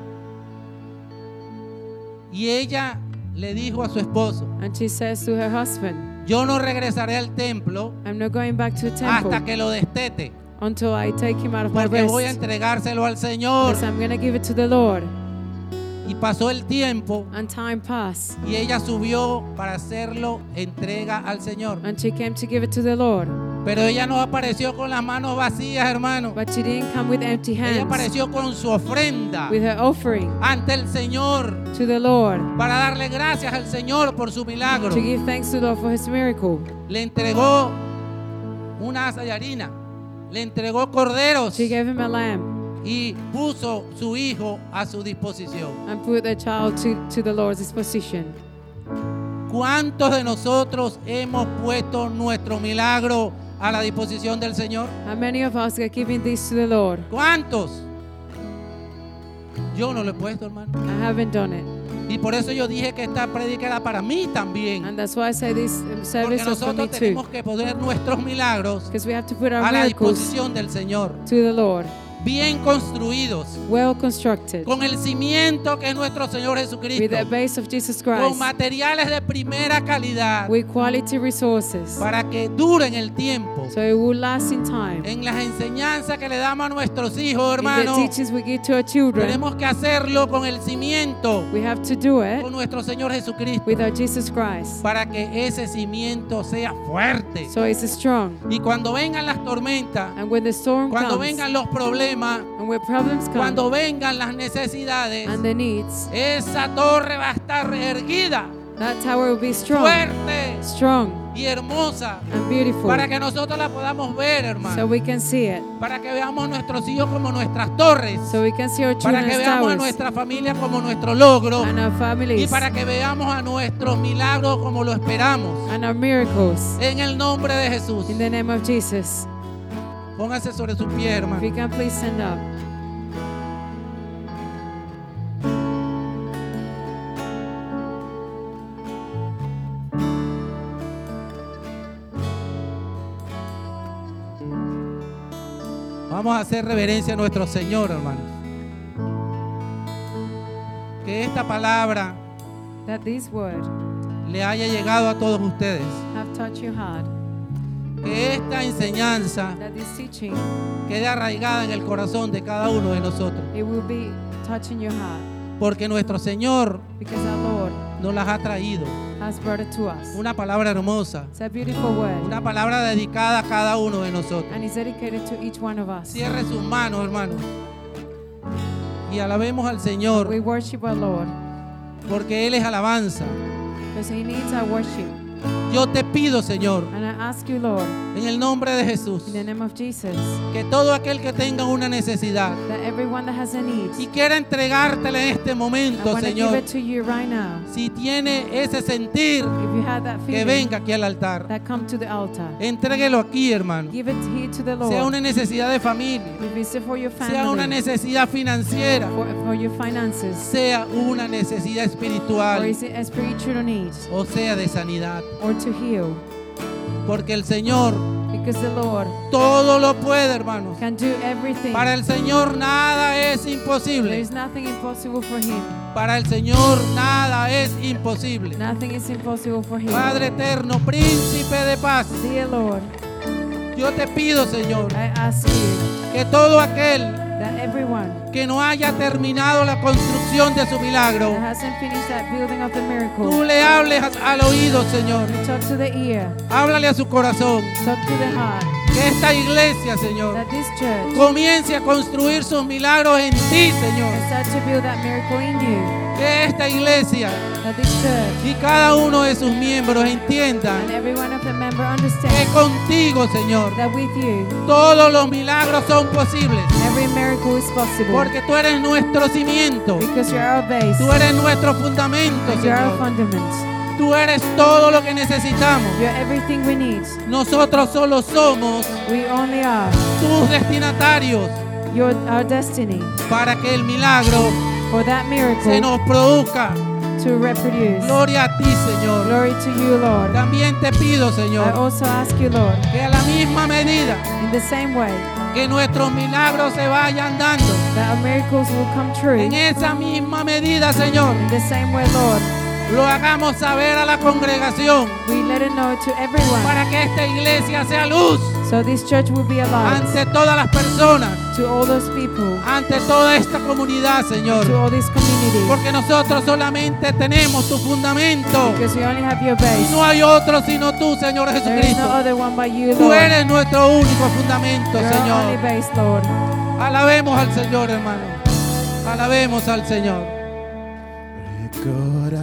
Y ella le dijo a su esposo, And she says to her husband, yo no regresaré al templo I'm not going back to the hasta temple que lo destete, until I take him out of my porque voy a entregárselo al Señor. Because I'm going to give it to the Lord. Y pasó el tiempo and time passed, y ella subió para hacerlo entrega al Señor. and she came to give it to the Lord. Pero ella no apareció con las manos vacías, hermano. But she didn't come with empty Ella hands, apareció con su ofrenda with her offering ante el Señor to the Lord para darle gracias al Señor por su milagro. to give thanks to the Lord for his miracle. Le entregó una asa de harina, le entregó corderos She gave him a lamb y puso su hijo a su disposición. and put the child to, to the Lord's disposition. ¿Cuántos de nosotros hemos puesto nuestro milagro a la disposición del Señor? How many of us are giving this to the Lord? ¿Cuántos? Yo no lo he puesto, hermano. I haven't done it. Y por eso yo dije que esta predica era para mí también. And that's why I say this um, Porque nosotros too. tenemos que poner nuestros milagros a la disposición del Señor. to the Lord, Bien construidos. well constructed, Con el cimiento que es nuestro Señor with Jesucristo. the base of Jesus Con Christ, materiales de primera calidad. with quality resources, Para que duren el tiempo. so it will last in time. En las enseñanzas que le damos a nuestros hijos, In the hermanos. teachings we give to our children, Tenemos que hacerlo con el cimiento. we have to do it Con nuestro Señor Jesucristo. with our Jesus Christ, Para que ese cimiento sea fuerte. so it's strong. Y cuando vengan las tormentas. And when the storm Cuando comes, vengan los problemas. And when problems come, Cuando vengan las necesidades. and the needs, Esa torre va a estar erguida. that tower will be strong, Fuerte strong y hermosa. and beautiful, Para que nosotros la podamos ver, so hermano. we can see it, Para que veamos nuestros hijos como nuestras torres. so we can see our Para children que veamos a towers nuestra familia como nuestro logro. and our Y families para que veamos a nuestros milagros como lo esperamos. and our miracles. En el nombre de Jesús. In the name of Jesus, Póngase sobre sus pies, if you hermano. can please stand up. Vamos a hacer reverencia a nuestro Señor, hermanos. Que esta palabra That this word le haya llegado a todos ustedes. have touched your heart. Que esta enseñanza quede arraigada en el corazón de cada uno de nosotros. Porque nuestro Señor nos las ha traído. Una palabra hermosa. It's a beautiful word Una palabra dedicada a cada uno de nosotros. and it's dedicated to each one of us. Cierre sus manos, hermanos. Y alabemos al Señor. Porque Él es alabanza. Yo te pido, Señor, And I ask you, Lord, en el nombre de Jesús, in the name of Jesus, que todo aquel que tenga una necesidad that everyone that has a need, y quiera entregártela en este momento, Señor, it to you right now. si tiene ese sentir, If you have that que venga aquí al altar. altar. Entréguelo aquí, hermano. Give it here to the Sea una necesidad de familia, sea una necesidad financiera, for, for your finances, sea una necesidad or espiritual o sea de sanidad. or to heal? Porque el Señor Because the Lord todo lo puede, hermanos. can do everything. Para el Señor nada es There imposible. is nothing impossible for Him. Para el Señor nada es imposible. Nothing is impossible for Him. Padre eterno, príncipe de paz, Dear Lord, yo te pido, Señor, I ask you que todo aquel that everyone que no haya terminado la construcción de su milagro, that hasn't finished that building of the tú le hables al oído, Señor. you talk to the ear, Háblale a su corazón. talk to the heart, Que esta iglesia, Señor, that this church comience a construir sus milagros en ti, Señor. Que esta iglesia y cada uno de sus miembros members que contigo, Señor, todos los milagros son posibles. Porque tú eres nuestro cimiento. Tú eres nuestro fundamento, Señor. Tú eres todo lo que necesitamos. We need. Nosotros solo somos We only are tus destinatarios your our destiny para que el milagro for that se miracle nos produzca. to reproduce. Gloria a ti, Señor. Glory to you, Lord. También te pido, I Señor, also ask you, Lord, que a la misma medida in the same way que nuestros milagros se vayan dando, that our miracles will come true, en esa misma medida, Señor, in the same way, Lord, lo hagamos saber a la congregación we let it know to everyone para que esta iglesia sea luz, so this church will be a light ante todas las personas, to all those people, ante toda esta comunidad, Señor. to all this community. Porque nosotros solamente tenemos tu fundamento. Because we only have your Y base. no hay otro sino tú, Señor There is no Jesucristo. other one but you, Tú Lord. eres nuestro único fundamento, You're our only Señor. base, Lord. Alabemos al Señor, hermano. Alabemos al Señor. Recordaré